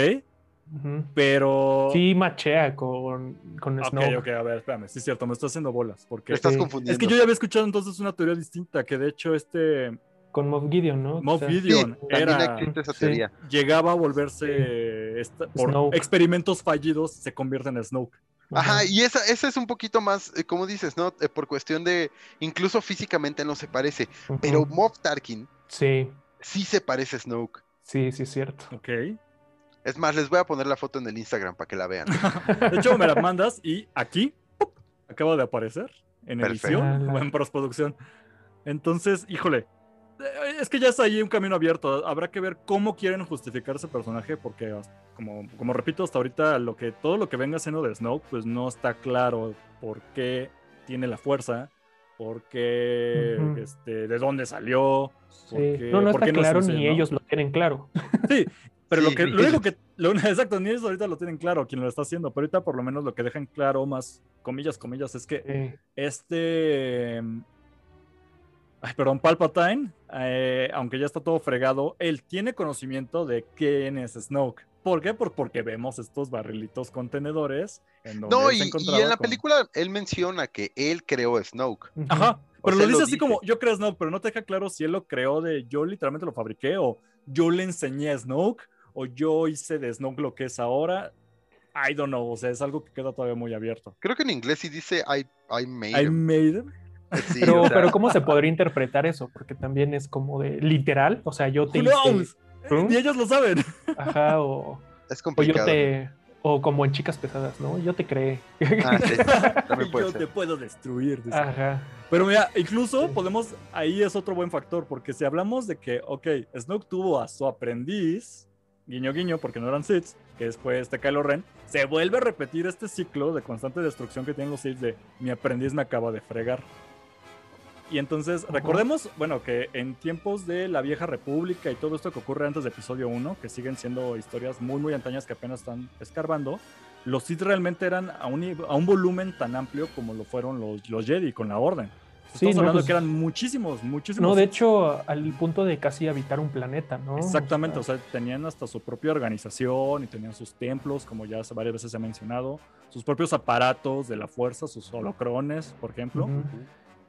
S1: pero...
S2: Sí, machea con, con
S1: Ok,
S2: Snoke.
S1: ok, a ver, espérame, sí es cierto, me estoy haciendo bolas, porque...
S3: Te estás
S2: Sí.
S3: confundiendo.
S1: Es que yo ya había escuchado entonces una teoría distinta, que de hecho este
S2: Con Moff Gideon, ¿no?
S1: Moff
S2: O sea,
S1: Gideon
S3: Sí,
S1: era,
S3: existe esa
S2: Sí.
S3: teoría.
S1: llegaba a volverse, por
S2: Snoke.
S1: experimentos fallidos, se convierte en Snoke.
S3: Ajá, y esa, esa es un poquito más, eh, como dices, ¿no? Eh, por cuestión de, incluso físicamente no se parece, pero Moff Tarkin
S2: Sí,
S3: sí se parece a Snoke.
S2: sí, sí, es cierto.
S1: Ok.
S3: Es más, les voy a poner la foto en el Instagram para que la vean.
S1: De hecho, me la mandas y aquí ¡pup! acaba de aparecer en
S3: Perfecto.
S1: edición o en postproducción. Entonces, híjole, es que ya está ahí un camino abierto. Habrá que ver cómo quieren justificar ese personaje, porque como, como repito, hasta ahorita lo que todo lo que venga siendo de Snoke, pues no está claro por qué tiene la fuerza, por qué, este, de dónde salió.
S2: Sí.
S1: por qué-
S2: No, no
S1: por
S2: está
S1: qué no es
S2: claro ni ellos lo tienen claro.
S1: Sí, pero lo, que, lo único que, lo, exacto, ni ellos ahorita lo tienen claro, quien lo está haciendo, pero ahorita por lo menos lo que dejan claro, más comillas, comillas, es que
S2: Sí.
S1: este, ay, perdón, Palpatine, eh, aunque ya está todo fregado, él tiene conocimiento de quién es Snoke. ¿Por qué? Por- porque vemos estos barrilitos contenedores en donde
S3: No,
S1: él se
S3: y, en la
S1: con-
S3: película él menciona que él creó a Snoke.
S1: Ajá,
S3: O
S1: pero
S3: sea,
S1: lo dice
S3: lo
S1: así
S3: dice.
S1: como yo creo Snoke, pero no te deja claro si él lo creó de yo literalmente lo fabriqué o yo le enseñé a Snoke o yo hice de Snoke lo que es ahora. I don't know, o sea, es algo que queda todavía muy abierto.
S3: Creo que en inglés sí dice I, I made
S1: I
S3: him.
S1: made him.
S3: Sí,
S2: Pero,
S3: o sea,
S2: pero ¿cómo se podría interpretar eso? Porque también es como de literal, o sea, yo te hice,
S1: knows?
S2: ¿Mm?
S1: Ni ellos lo saben.
S2: ajá, o,
S3: es
S2: o yo
S3: complicado.
S2: te, o como en chicas pesadas, ¿no? Yo te creé.
S3: Ah, sí, también puede
S1: yo
S3: ser.
S1: te puedo destruir. dice.
S2: Ajá.
S1: Pero mira, incluso
S2: Sí.
S1: podemos, ahí es otro buen factor, porque si hablamos de que, ok, Snoke tuvo a su aprendiz, guiño guiño, porque no eran Sith, que después este Kylo Ren, se vuelve a repetir este ciclo de constante destrucción que tienen los Sith de mi aprendiz me acaba de fregar. Y entonces, recordemos, bueno, que en tiempos de la vieja república y todo esto que ocurre antes de episodio 1, que siguen siendo historias muy, muy antañas que apenas están escarbando, los Sith realmente eran a un, a un volumen tan amplio como lo fueron los, los Jedi con la Orden.
S2: Sí,
S1: Estamos
S2: no,
S1: hablando
S2: pues-
S1: que eran muchísimos, muchísimos.
S2: No, de hecho, al punto de casi habitar un planeta, ¿no?
S1: Exactamente,
S2: O
S1: o sea, tenían hasta su propia organización y tenían sus templos, como ya varias veces se ha mencionado, sus propios aparatos de la fuerza, sus holocrones, por ejemplo.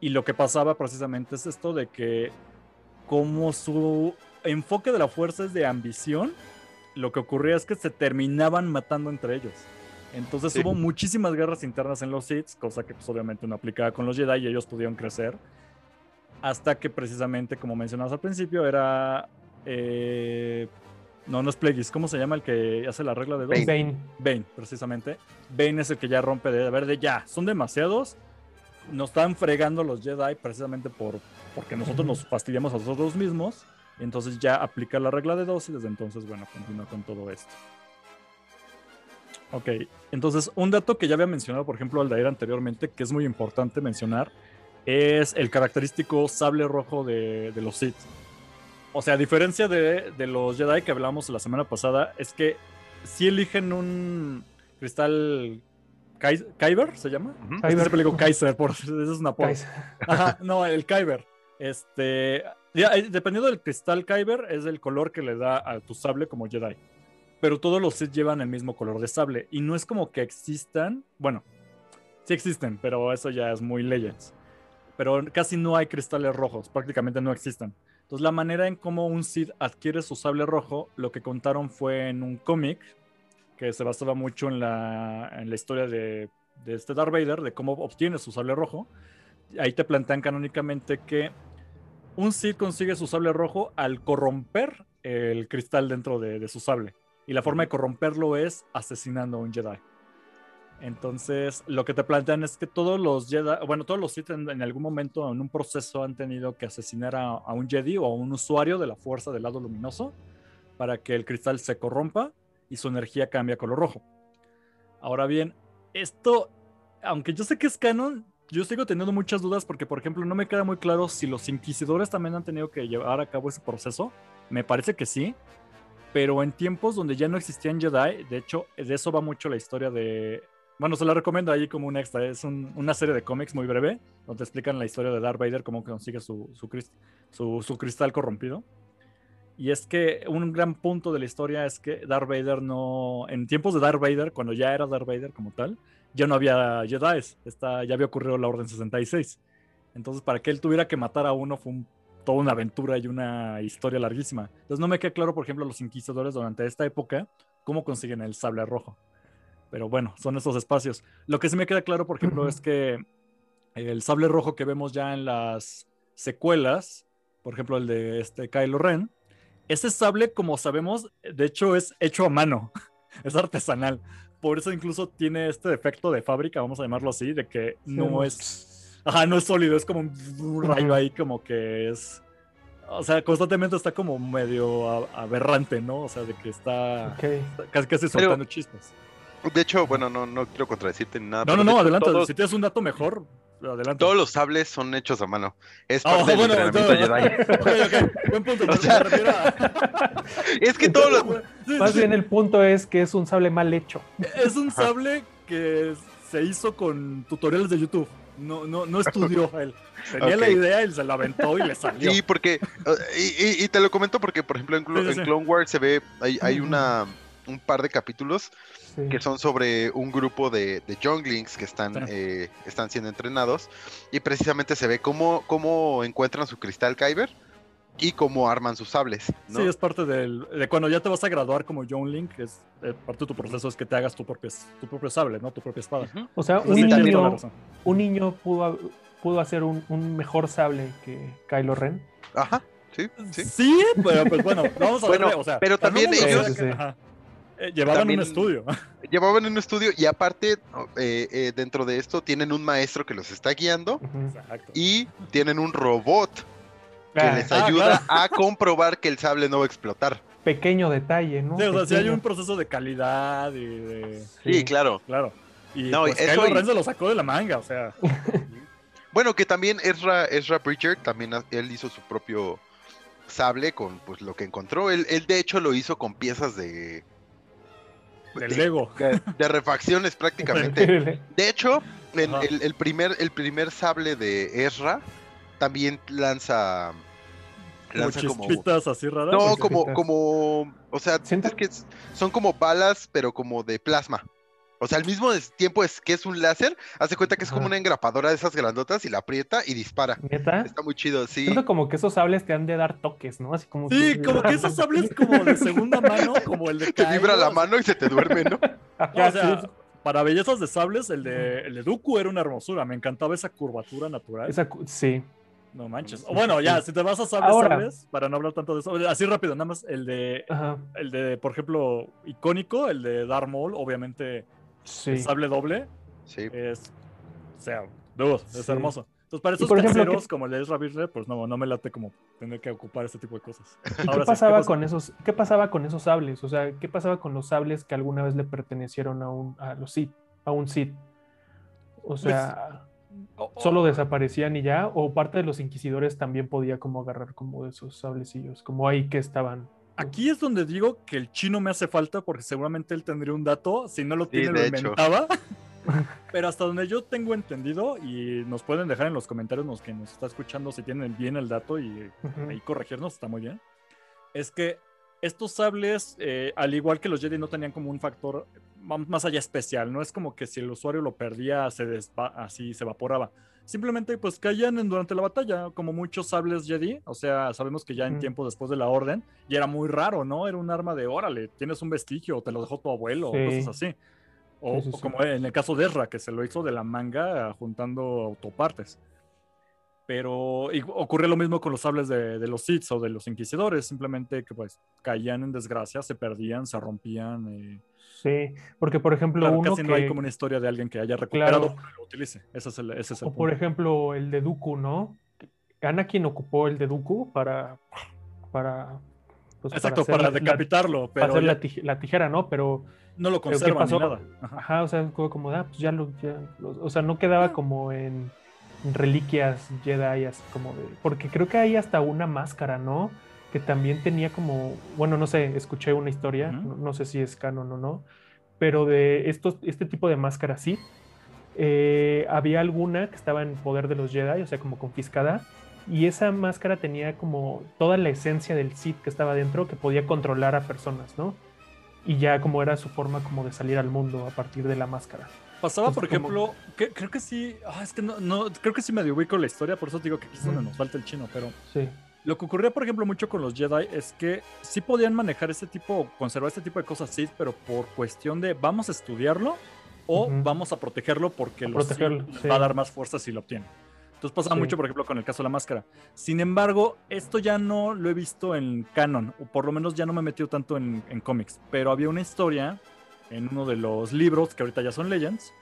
S1: Y lo que pasaba precisamente es esto de que como su enfoque de la fuerza es de ambición, lo que ocurría es que se terminaban matando entre ellos. Entonces
S3: Sí.
S1: hubo muchísimas guerras internas en los Sith, cosa que pues, obviamente no aplicaba con los Jedi y ellos pudieron crecer. Hasta que precisamente, como mencionabas al principio, era... eh, no, no es Plagueis, ¿cómo se llama el que hace la regla de dos?
S3: Bane.
S2: Bane.
S1: Bane, precisamente. Bane es el que ya rompe de, a ver, de ya, son demasiados. Nos están fregando los Jedi precisamente por, porque nosotros nos fastidiamos a nosotros mismos. Entonces ya aplica la regla de dos y desde entonces, bueno, continúa con todo esto. Ok, entonces un dato que ya había mencionado, por ejemplo, Aldair anteriormente, que es muy importante mencionar, es el característico sable rojo de, de los Sith. O sea, a diferencia de, de los Jedi que hablamos la semana pasada, es que si eligen un cristal Kai- Kyber, ¿se llama?
S3: Ujú.
S1: Es que
S2: Kyber.
S1: siempre le digo Kaiser, por eso es una apodo. Ajá, no, el Kyber. Este, ya, eh, dependiendo del cristal Kyber, es el color que le da a tu sable como Jedi. Pero todos los Sith llevan el mismo color de sable. Y no es como que existan. Bueno, sí existen, pero eso ya es muy Legends. Pero casi no hay cristales rojos, prácticamente no existen. Entonces, la manera en cómo un Sith adquiere su sable rojo, lo que contaron fue en un cómic que se basaba mucho en la, en la historia de, de este Darth Vader, de cómo obtiene su sable rojo ahí te plantean canónicamente que un Sith consigue su sable rojo al corromper el cristal dentro de, de su sable. Y la forma de corromperlo es asesinando a un Jedi. Entonces, lo que te plantean es que todos los Jedi, bueno, todos los Sith en, en algún momento en un proceso han tenido que asesinar a, a un Jedi o a un usuario de la fuerza del lado luminoso para que el cristal se corrompa y su energía cambie a color rojo. Ahora bien, esto, aunque yo sé que es canon, yo sigo teniendo muchas dudas porque, por ejemplo, no me queda muy claro si los inquisidores también han tenido que llevar a cabo ese proceso. Me parece que sí, pero en tiempos donde ya no existían Jedi, de hecho, de eso va mucho la historia de... Bueno, se la recomiendo ahí como un extra. Es un- una serie de cómics muy breve, donde explican la historia de Darth Vader, cómo consigue su cristal corrompido. Y es que un gran punto de la historia es que Darth Vader no... En tiempos de Darth Vader, cuando ya era Darth Vader como tal, ya no había Jedi. Esta, ya había ocurrido la Orden 66. Entonces, para que él tuviera que matar a uno fue un- toda una aventura y una historia larguísima. Entonces, no me queda claro, por ejemplo, los inquisidores durante esta época, cómo consiguen el sable rojo. Pero bueno, son esos espacios. Lo que sí me queda claro, por ejemplo, es que el sable rojo que vemos ya en las secuelas, por ejemplo, el de este Kylo Ren, ese sable, como sabemos, de hecho es hecho a mano, es artesanal. Por eso incluso tiene este defecto de fábrica, vamos a llamarlo así, de que no
S2: no.
S1: es, ajá, no es sólido, es como un rayo ahí como que es, o sea, constantemente está como medio aberrante, ¿no? O sea, de que está
S2: Ok.
S1: casi, casi soltando chispas.
S3: De hecho, bueno, no, no quiero contradecirte ni nada.
S1: No,
S3: pero
S1: no, no, adelante.
S3: Todos,
S1: Si tienes un dato mejor, adelante.
S3: todos los sables son hechos a mano. Es
S1: Ah,
S3: parte del
S1: bueno,
S3: entrenamiento
S1: entonces-
S3: Jedi.
S1: Ok, ok, buen punto.
S3: O
S1: entonces
S3: sea-
S1: me refiero a-
S3: Es que todos los,
S2: Más bien el punto es que es un sable mal hecho.
S1: Es un sable que se hizo con tutoriales de YouTube. No, no, no estudió él. Tenía la idea y se la aventó y le salió.
S3: Sí, porque, uh, y, y- y te lo comento porque, por ejemplo, en, Clo-
S1: Sí, sí,
S3: en
S1: sí.
S3: Clone Wars se ve, hay, hay una, un par de capítulos
S2: Sí.
S3: que son sobre un grupo de, de younglings que están,
S1: Sí.
S3: eh, están siendo entrenados y precisamente se ve cómo, cómo encuentran su cristal Kyber y cómo arman sus sables, ¿no?
S1: Sí, es parte del, de cuando ya te vas a graduar como John Link, es eh, parte de tu proceso es que te hagas tu propio, tu propio sable, ¿no? Tu propia espada.
S2: O sea, un
S1: sí,
S2: niño, un niño pudo, pudo hacer un, un mejor sable que Kylo Ren.
S3: Ajá, sí, sí.
S1: Sí, pero pues bueno, vamos a
S3: Bueno,
S1: ver. O sea,
S3: pero también
S2: ellos- Sí, sí, sí.
S1: ajá. Eh, llevaban
S3: También-
S1: un estudio.
S3: Llevaban en un estudio y aparte, eh, eh, dentro de esto, tienen un maestro que los está guiando.
S1: Exacto.
S3: y tienen un robot que
S2: Ah,
S3: les
S1: ah,
S3: ayuda a comprobar que el sable no va a explotar.
S2: pequeño detalle, ¿no?
S1: Sí, o sea, sí hay un proceso de calidad y de.
S3: Sí, claro.
S1: Claro. Y
S3: No,
S1: pues
S3: eso
S1: Kylo
S3: y-
S1: Ren se lo sacó de la manga, o sea.
S3: Bueno, que también Ezra, Ezra Bridger, también él hizo su propio sable con pues lo que encontró. Él, él de hecho lo hizo con piezas de,
S1: Del
S3: de,
S1: Lego.
S3: de- de refacciones prácticamente. De hecho, en el, el primer, el primer sable de Ezra también lanza. Lanza como.
S1: así raras.
S3: No, como, como. O sea,
S2: Siento-
S3: es que son como balas, pero como de plasma. O sea, al mismo tiempo es que es un láser, hace cuenta que es como una engrapadora de esas grandotas y la aprieta y dispara.
S2: Neta.
S3: Está muy chido, sí.
S2: Siento como que esos sables te han de dar toques, ¿no? Así como
S1: Sí, como que esos sables como de segunda mano, como el de
S3: Te vibra la mano y se te duerme, ¿no?
S2: Ajá,
S1: o sea,
S2: sí,
S1: para bellezas de sables, el de, el de Dooku era una hermosura. Me encantaba esa curvatura natural.
S2: esa cu- sí.
S1: No manches. O bueno, ya, si te vas a sables,
S2: Ahora-
S1: sables, para no hablar tanto de eso. Así rápido, nada más el de,
S2: Ajá.
S1: el de, por ejemplo, icónico, el de Darth Maul, obviamente,
S2: Sí.
S1: el sable doble,
S3: Sí.
S1: es, o sea, dude, es
S2: Sí.
S1: hermoso. Entonces, para esos
S2: por ejemplo,
S1: caseros
S2: ¿qué-
S1: como el de Ezra Bridger, pues no, no me late como tener que ocupar este tipo de cosas.
S2: ¿Qué
S1: Ahora
S2: pasaba
S1: pasa?
S2: con esos, qué pasaba con esos sables? O sea, ¿qué pasaba con los sables que alguna vez le pertenecieron a un a los Sith, a un Sith? O sea,
S1: o-
S2: solo desaparecían y ya, o parte de los inquisidores también podía como agarrar como de esos sablecillos, como ahí que estaban.
S1: Aquí es donde digo que el chino me hace falta porque seguramente él tendría un dato, si no lo
S3: Sí,
S1: tiene lo inventaba. Pero hasta donde yo tengo entendido y nos pueden dejar en los comentarios los que nos está escuchando si tienen bien el dato y
S2: Ujú.
S1: ahí corregirnos, está muy bien. Es que estos sables, eh, al igual que los Jedi, no tenían como un factor más allá especial. No es como que si el usuario lo perdía, se desva- así se evaporaba. Simplemente pues caían en- durante la batalla, como muchos sables Jedi. O sea, sabemos que ya en
S2: Ujú.
S1: tiempo después de la orden, y era muy raro, ¿no? Era un arma de órale, tienes un vestigio, o te lo dejó tu abuelo, o cosas así. O,
S2: Sí, sí,
S1: o como en el caso de Ezra, que se lo hizo de la manga juntando autopartes. Pero ocurre lo mismo con los sables de, de los Sith o de los Inquisidores, simplemente que pues caían en desgracia, se perdían, se rompían. eh.
S2: Sí, porque por ejemplo
S1: Claro,
S2: uno
S1: casi no hay como una historia de alguien que haya recuperado
S2: Claro.
S1: y lo utilice. Ese es el, ese es el
S2: O por ejemplo el de Dooku, ¿no? Anakin ocupó el de Dooku para... para pues,
S1: Exacto,
S2: hacer
S1: para,
S2: la-
S1: decapitarlo,
S2: para
S1: pero
S2: hacer
S1: ya
S2: la, tij- la tijera, ¿no? Pero,
S1: no lo
S2: pero ¿qué
S1: conservan ni nada. Ajá.
S2: Ajá, o sea, como, ah, pues ya lo, ya lo- o sea, no quedaba como en reliquias Jedi, así como de, porque creo que hay hasta una máscara, ¿no? Que también tenía como, bueno, no sé, escuché una historia, no, no sé si es canon o no, pero de estos, este tipo de máscaras sí, eh, había alguna que estaba en poder de los Jedi, o sea, como confiscada, y esa máscara tenía como toda la esencia del Sith que estaba dentro, que podía controlar a personas, ¿no? Y ya como era su forma como de salir al mundo a partir de la máscara.
S1: Pasaba, por
S2: como-
S1: ejemplo, que, creo que sí, ah, es que no, no, creo que sí medio ubico la historia, por eso te digo que aquí es donde nos falta el chino, pero
S2: Sí.
S1: lo que ocurría, por ejemplo, mucho con los Jedi es que sí podían manejar ese tipo, conservar este tipo de cosas Sith, pero por cuestión de vamos a estudiarlo o vamos a protegerlo porque
S2: A
S1: los
S2: protegerlo, sí.
S1: va a dar más fuerza si lo obtienen. Entonces pasaba
S2: Sí.
S1: mucho, por ejemplo, con el caso de la máscara. Sin embargo, esto ya no lo he visto en canon, o por lo menos ya no me he metido tanto en, en cómics, pero había una historia en uno de los libros, que ahorita ya son Legends,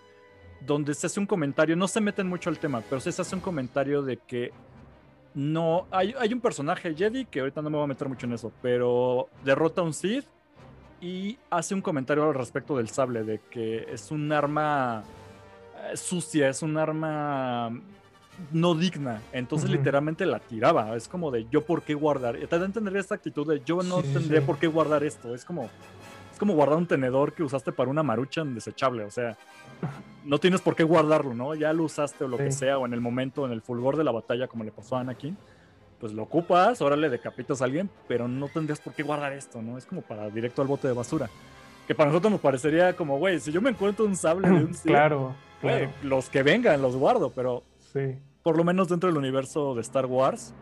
S1: donde se hace un comentario, no se meten mucho al tema, pero se hace un comentario de que no, hay, hay un personaje Jedi, que ahorita no me voy a meter mucho en eso, pero derrota a un Sith y hace un comentario al respecto del sable, de que es un arma eh, sucia, es un arma no digna. Entonces literalmente la tiraba. Es como de yo por qué guardar. Te da a entender esta actitud de yo no
S2: Sí, sí.
S1: por qué guardar esto. Es como, como guardar un tenedor que usaste para una maruchan desechable. O sea, no tienes por qué guardarlo, ¿no? Ya lo usaste o lo que sea, o en el momento, en el fulgor de la batalla, como le pasó a Anakin. Pues lo ocupas, ahora le decapitas a alguien, pero no tendrías por qué guardar esto, ¿no? Es como para directo al bote de basura. Que para nosotros nos parecería como, güey, si yo me encuentro un sable de un
S2: claro,
S1: güey,
S2: claro.
S1: los que vengan los guardo, pero
S2: Sí.
S1: por lo menos dentro del universo de Star Wars,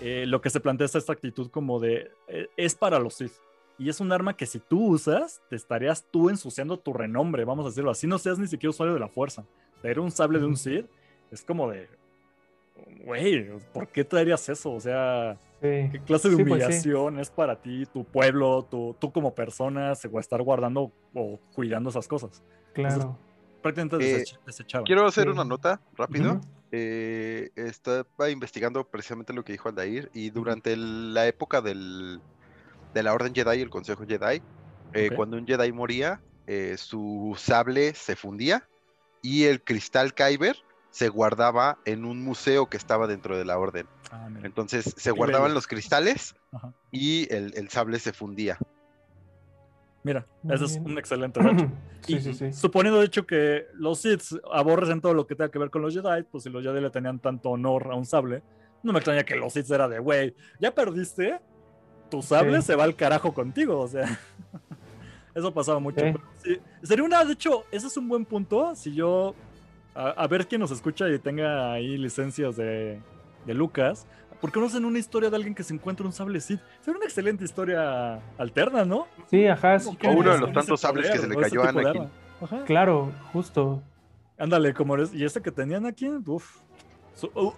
S1: eh, lo que se plantea es esta actitud como de eh, es para los Sith. Y es un arma que si tú usas, te estarías tú ensuciando tu renombre, vamos a decirlo así, no seas ni siquiera usuario de la fuerza. Traer un sable de un. Sith es como de, güey, ¿por qué traerías eso? O sea,
S2: Sí.
S1: ¿qué clase de
S2: Sí, pues sí.
S1: humillación es para ti, tu pueblo, tu, tú como persona, se va a estar guardando o cuidando esas cosas?
S2: Claro.
S1: Prácticamente
S3: Eh. Quiero hacer
S2: Sí.
S3: una nota rápido.
S2: Ujú.
S3: Eh, estaba investigando precisamente lo que dijo Aldair y durante el- la época del, de la Orden Jedi, el Consejo Jedi, eh, cuando un Jedi moría, eh, su sable se fundía y el cristal Kyber se guardaba en un museo que estaba dentro de la Orden.
S1: Ah.
S3: Entonces se guardaban
S1: bello.
S3: los cristales
S1: Ajá.
S3: y el, el sable se fundía.
S1: Mira, ese es un excelente dato.
S2: Sí,
S1: Y
S2: sí, sí.
S1: Suponiendo de hecho que los Sith aborrecen todo lo que tenga que ver con los Jedi, pues si los Jedi le tenían tanto honor a un sable, no me extraña que los Sith era de, güey, ya perdiste, tu sable
S2: Sí.
S1: se va al carajo contigo, o sea. Eso pasaba mucho.
S2: Sí.
S1: pero sí, sería una, de hecho, ese es un buen punto. Si yo, a, a ver quién nos escucha y tenga ahí licencias de, de Lucas, ¿por qué no hacen una historia de alguien que se encuentra un sable Sith? Sería una excelente historia alterna, ¿no?
S2: Sí, ajá, que-
S3: O uno de los tantos sables que se le cayó a Anakin.
S1: Ajá.
S2: Claro, justo.
S1: Ándale, como eres. Y ese que tenían aquí, uff.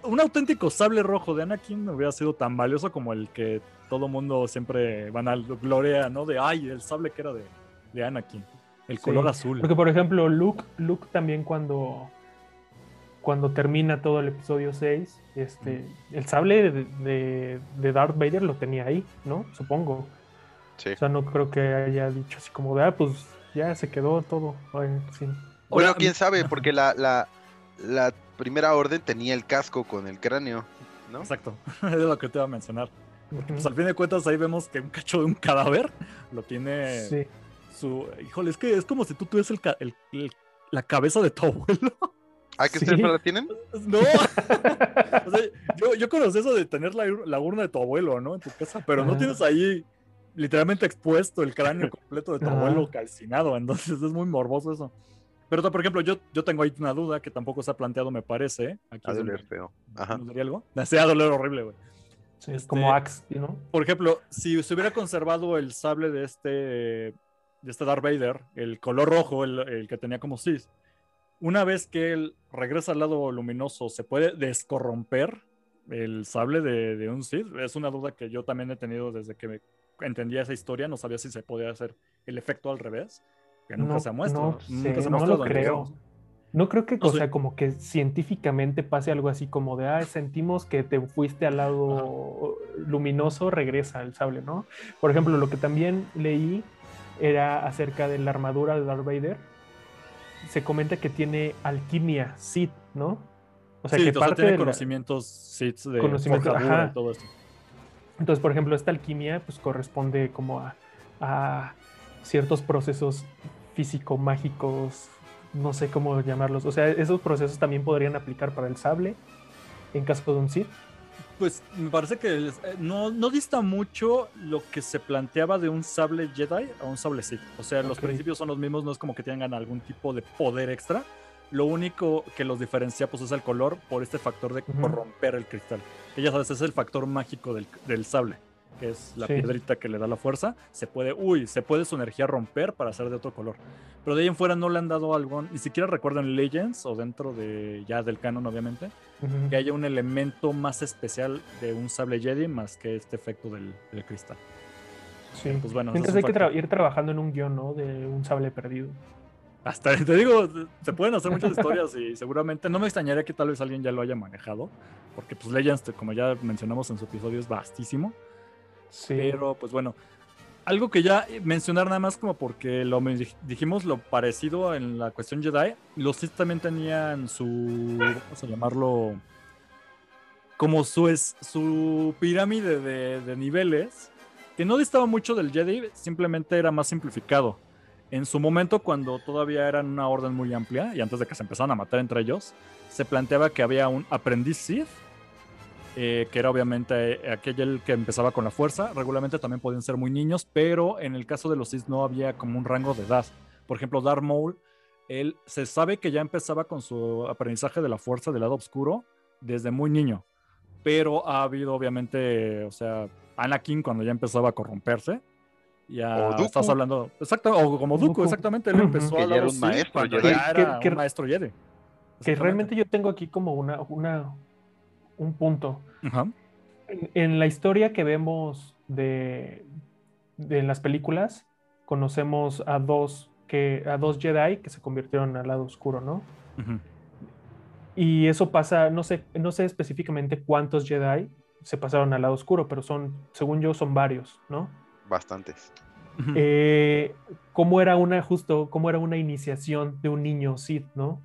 S1: Un auténtico sable rojo de Anakin hubiera sido tan valioso como el que todo mundo siempre van a gloria, ¿no? De ay, el sable que era de, de Anakin. El
S2: Sí,
S1: color azul.
S2: Porque, por ejemplo, Luke, Luke también cuando, cuando termina todo el episodio 6, este, el sable de, de, de Darth Vader lo tenía ahí, ¿no? Supongo.
S3: Sí.
S2: O sea, no creo que haya dicho así como de, ah, pues ya se quedó todo. Ay, sí.
S3: Bueno, quién sabe, porque la, la, la primera orden tenía el casco con el cráneo, ¿no?
S1: Exacto, es lo que te iba a mencionar.
S2: Ujú.
S1: Pues al fin de cuentas ahí vemos que un cacho de un cadáver lo tiene
S2: Sí.
S1: su... Híjole, es que es como si tú tuvieses el ca- el- el- la cabeza de tu abuelo.
S3: ¿Ah, que
S2: Sí.
S3: ustedes la tienen?
S1: No. O sea, yo, yo conocí eso de tener la, la urna de tu abuelo, ¿no? En tu casa, pero no tienes ahí literalmente expuesto el cráneo completo de tu abuelo calcinado, entonces es muy morboso eso. Pero, por ejemplo, yo, yo tengo ahí una duda que tampoco se ha planteado, me parece. Aquí
S3: Ha
S1: es
S3: de
S1: donde-
S3: oler feo. Ajá.
S1: ¿nos daría algo? Me hacía doler horrible, güey. Este-
S2: Como Axe, ¿no?
S1: Por ejemplo, si se hubiera conservado el sable de este, de este Darth Vader, el color rojo, el, el que tenía como Sith, una vez que él regresa al lado luminoso, ¿se puede descorromper el sable de, de, un Sith? Es una duda que yo también he tenido desde que me entendía esa historia. No sabía si se podía hacer el efecto al revés, que nunca se muestra.
S2: No, nunca se no lo creo. No creo que, o sea, como que científicamente pase algo así como de, ah, sentimos que te fuiste al lado luminoso, regresa el sable, ¿no? Por ejemplo, lo que también leí era acerca de la armadura de Darth Vader. Se comenta que tiene alquimia Sith, ¿no?
S1: O sea, que parte tiene conocimientos Sith de conocimiento, y todo esto.
S2: Entonces, por ejemplo, esta alquimia pues corresponde como a, a ciertos procesos físico-mágicos, no sé cómo llamarlos. O sea, esos procesos también podrían aplicar para el sable en caso de un Sith.
S1: Pues me parece que eh, no, no dista mucho lo que se planteaba de un sable Jedi a un sable Sith. O sea, los principios son los mismos, no es como que tengan algún tipo de poder extra. Lo único que los diferencia pues es el color por este factor de corromper el cristal. Que ya sabes, es el factor mágico del, del sable que es la piedrita que le da la fuerza, se puede, uy, se puede su energía romper para hacer de otro color. Pero de ahí en fuera no le han dado algo, ni siquiera recuerdan Legends o dentro de ya del canon, obviamente, que haya un elemento más especial de un sable Jedi más que este efecto del, cristal.
S2: Sí, pues bueno. Entonces hay que ir trabajando en un guion, ¿no? De un sable perdido.
S1: Hasta te digo, se pueden hacer muchas historias y seguramente no me extrañaría que tal vez alguien ya lo haya manejado, porque pues Legends, como ya mencionamos en su episodio, es vastísimo. Pero, pues bueno, algo que ya mencionar nada más como porque lo dijimos lo parecido en la cuestión Jedi, los Sith también tenían su, vamos a llamarlo, como su, es, su pirámide de, niveles, que no distaba mucho del Jedi, simplemente era más simplificado. En su momento, cuando todavía eran una orden muy amplia y antes de que se empezaran a matar entre ellos, se planteaba que había un aprendiz Sith eh, que era obviamente eh, aquel que empezaba con la fuerza. Regularmente también podían ser muy niños, pero en el caso de los Sith no había como un rango de edad. Por ejemplo, Darth Maul, él se sabe que ya empezaba con su aprendizaje de la fuerza del lado oscuro desde muy niño, pero ha habido obviamente, o sea, Anakin cuando ya empezaba a corromperse. Ya estás hablando, exacto, o como Dooku, exactamente, él empezó a
S3: era un maestro,
S1: ya era un maestro Jedi.
S2: Que realmente yo tengo aquí como una, una, un punto. En, la historia que vemos de, de las películas, conocemos a dos, que, a dos Jedi que se convirtieron al lado oscuro, ¿no? Y eso pasa, no sé, no sé específicamente cuántos Jedi se pasaron al lado oscuro, pero son, según yo, son varios, ¿no?
S3: Bastantes.
S2: Eh, ¿Cómo era una, justo, cómo era una iniciación de un niño Sith, ¿no?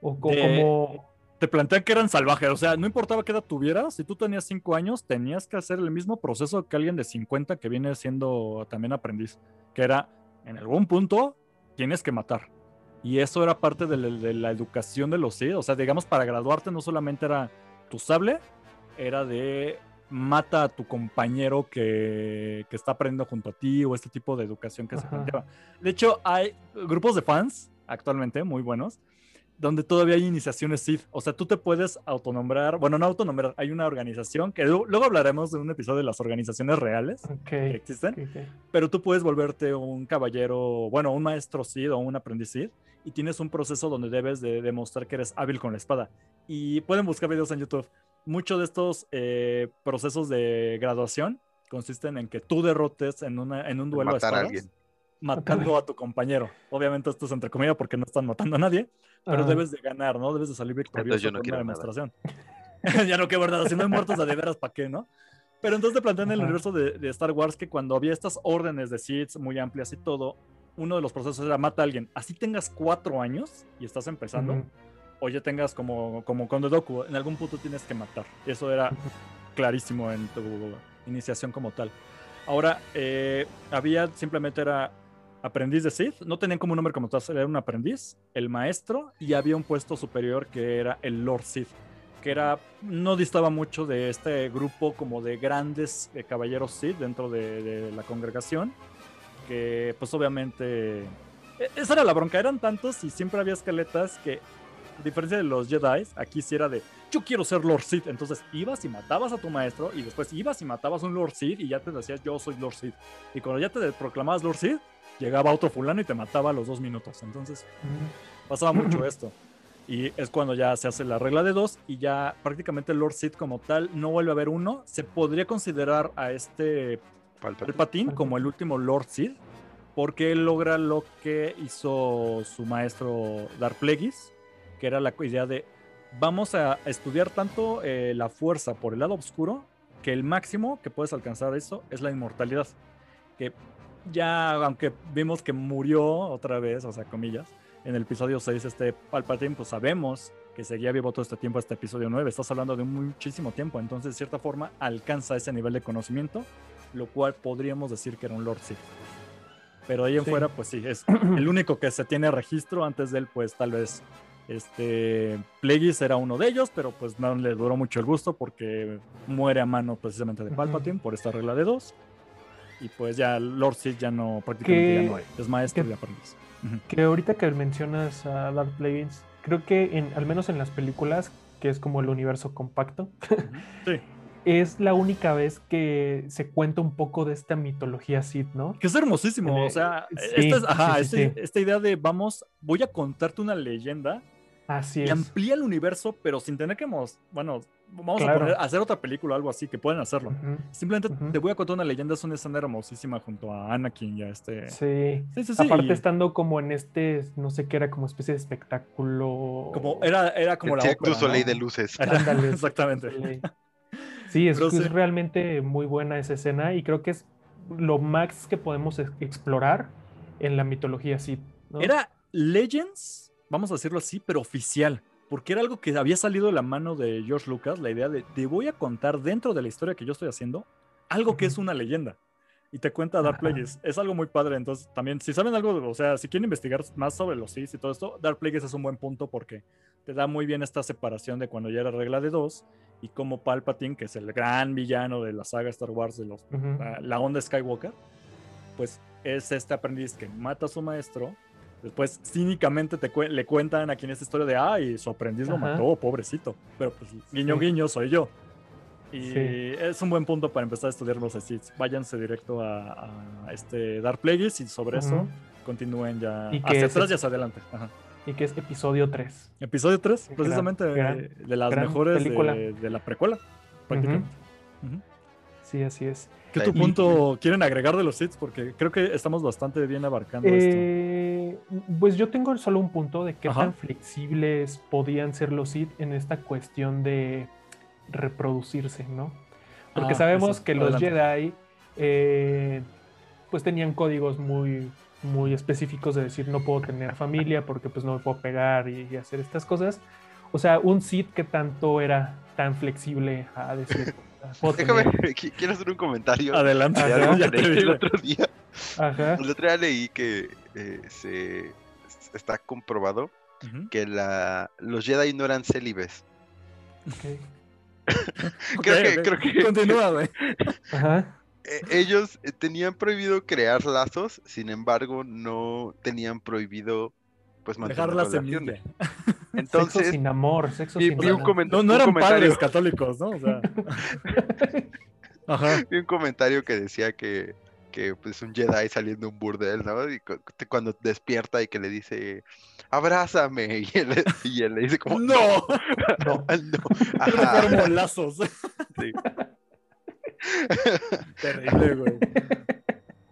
S2: O cómo
S1: te plantean que eran salvajes, o sea, no importaba qué edad tuvieras, si tú tenías 5 años, tenías que hacer el mismo proceso que alguien de 50 que viene siendo también aprendiz, que era, en algún punto, tienes que matar. Y eso era parte de la, educación de los sí, o sea, digamos, para graduarte no solamente era tu sable, era de mata a tu compañero que, que está aprendiendo junto a ti o este tipo de educación que se planteaba. De hecho, hay grupos de fans actualmente muy buenos donde todavía hay iniciaciones Sith. O sea, tú te puedes autonombrar, bueno, no autonombrar, hay una organización que luego hablaremos de un episodio de las organizaciones reales que existen, pero tú puedes volverte un caballero, bueno, un maestro Sith o un aprendiz Sith y tienes un proceso donde debes de demostrar que eres hábil con la espada. Y pueden buscar videos en YouTube. Muchos de estos eh, procesos de graduación consisten en que tú derrotes en, una, en un duelo de espadas matando a tu compañero. Obviamente esto es entre comillas porque no están matando a nadie, pero debes de ganar, ¿no? Debes de salir victorioso con una demostración. ya no, que verdad, si no hay muertos de veras, ¿para qué, no? Pero entonces te plantean en el universo de, Star Wars que cuando había estas órdenes de Sith muy amplias y todo, uno de los procesos era mata a alguien. Así tengas cuatro años y estás empezando, o ya tengas como, como con Doku, en algún punto tienes que matar. Eso era clarísimo en tu iniciación como tal. Ahora, eh, había simplemente era aprendiz de Sith. No tenían como un nombre como tal, era un aprendiz, el maestro, y había un puesto superior que era el Lord Sith, que era, no distaba mucho de este grupo como de grandes eh, caballeros Sith dentro de, la congregación, que pues obviamente... E, esa era la bronca, eran tantos y siempre había escaletas que, a diferencia de los Jedi, aquí sí era de, yo quiero ser Lord Sith. Entonces ibas y matabas a tu maestro y después ibas y matabas a un Lord Sith y ya te decías, yo soy Lord Sith. Y cuando ya te proclamabas Lord Sith, llegaba otro fulano y te mataba a los dos minutos. Entonces, pasaba mucho esto. Y es cuando ya se hace la regla de dos y ya prácticamente el Lord Sith como tal no vuelve a haber uno. Se podría considerar a este
S3: Palpatine.
S1: Palpatine como el último Lord Sith porque él logra lo que hizo su maestro Darth Plagueis, que era la idea de vamos a estudiar tanto eh, la fuerza por el lado oscuro que el máximo que puedes alcanzar eso es la inmortalidad. Que ya, aunque vimos que murió otra vez, o sea, comillas, en el episodio 6 este Palpatine, pues sabemos que seguía vivo todo este tiempo hasta episodio 9. Estás hablando de muchísimo tiempo, entonces de cierta forma alcanza ese nivel de conocimiento, lo cual podríamos decir que era un Lord Sith. Pero ahí en
S2: Sí.
S1: fuera, pues sí, es el único que se tiene registro. Antes de él, pues tal vez este Plagueis era uno de ellos, pero pues no le duró mucho el gusto porque muere a mano precisamente de. Palpatine por esta regla de dos. Y pues ya Lord Sith ya no, prácticamente
S2: Que-
S1: ya no hay. Es maestro
S2: que-
S1: y aprendiz.
S2: Que ahorita que mencionas a Darth Plagueis, creo que en, al menos en las películas, que es como el universo compacto,
S1: Sí.
S2: es la única vez que se cuenta un poco de esta mitología Sith, ¿no?
S1: Que es hermosísimo,
S2: Eh,
S1: o sea,
S2: sí,
S1: esta, es- ajá,
S2: sí,
S1: este- esta idea de vamos, voy a contarte una leyenda
S2: Así
S1: y
S2: es.
S1: amplía el universo, pero sin tener que, mos- bueno, vamos
S2: Claro.
S1: a poner, hacer otra película o algo así, que pueden hacerlo. Simplemente te voy a contar una leyenda, es una escena hermosísima junto a Anakin y a este...
S2: Sí.
S1: Sí, sí, sí,
S2: Aparte
S1: y
S2: estando como en este, no sé qué era, como especie de espectáculo.
S1: como, era, era como
S3: el
S1: la ópera,
S3: Soleil
S1: ¿no?
S3: de luces.
S2: Ándale,
S1: Exactamente.
S2: Sí, es,
S1: Pero sí.
S2: es realmente muy buena esa escena y creo que es lo más que podemos ex- explorar en la mitología Sith. ¿no?
S1: Era Legends, vamos a decirlo así, pero oficial. Porque era algo que había salido de la mano de George Lucas, la idea de te voy a contar dentro de la historia que yo estoy haciendo algo que es una leyenda. Y te cuenta Dark. Plagueis. Es algo muy padre. Entonces, también, si saben algo, o sea, si quieren investigar más sobre los Sith y todo esto, Dark Plagueis es un buen punto porque te da muy bien esta separación de cuando ya era regla de dos y como Palpatine, que es el gran villano de la saga Star Wars de los la, la onda Skywalker, pues es este aprendiz que mata a su maestro. Después cínicamente te cue- le cuentan aquí en esta historia de, ay, su aprendiz lo
S2: Ajá.
S1: mató, pobrecito. Pero pues guiño
S2: Sí.
S1: guiño soy yo. Y
S2: Sí.
S1: es un buen punto para empezar a estudiar los Sith. Váyanse directo a, a este Dark Plagueis y sobre eso
S2: Ujú.
S1: continúen ya
S2: Y que
S1: hacia
S2: es
S1: atrás y hacia adelante. Ajá.
S2: Y que es episodio 3.
S1: Episodio 3,
S2: Gran-
S1: precisamente
S2: gran-
S1: eh, de las mejores de, de la precuela, prácticamente. Ujú.
S2: Sí, así es.
S1: ¿Qué tu punto quieren agregar de los Sith? Porque creo que estamos bastante bien abarcando esto.
S2: Eh, pues yo tengo solo un punto de qué
S1: Ajá.
S2: tan flexibles podían ser los Sith en esta cuestión de reproducirse, ¿no? Porque
S1: Ah,
S2: sabemos
S1: eso,
S2: que los
S1: adelante.
S2: Jedi eh, pues tenían códigos muy, muy específicos de decir no puedo tener familia porque pues no me puedo pegar y, y hacer estas cosas. O sea, un Sith que tanto era tan flexible a decir
S3: Déjame, quiero hacer un comentario
S1: Adelante,
S3: de
S2: Ajá.
S1: ya
S3: leí
S1: vi.
S3: el otro día.
S2: Ajá.
S3: El otro día leí que eh, se está comprobado que la, los Jedi no eran célibes.
S2: ok.
S3: Creo que-
S1: ok.
S3: creo que-
S1: Continúa, güey.
S2: Ajá.
S3: Eh, ellos eh, tenían prohibido crear lazos, sin embargo, no tenían prohibido pues mantener
S1: Dejar la
S3: relaciones.
S1: semilla.
S2: sexo
S3: Entonces,
S2: sin amor, sexo
S3: vi,
S2: sin
S3: vi un,
S2: amor.
S1: No, no eran padres católicos, ¿no? O sea. Ajá.
S3: vi un comentario que decía que, que pues un Jedi saliendo de un burdel, ¿no? Y cuando despierta y que le dice, abrázame, y él, y él le dice como,
S1: ¡No!
S2: No.
S3: no,
S1: formo lazos.
S3: sí.
S1: Terrible, güey.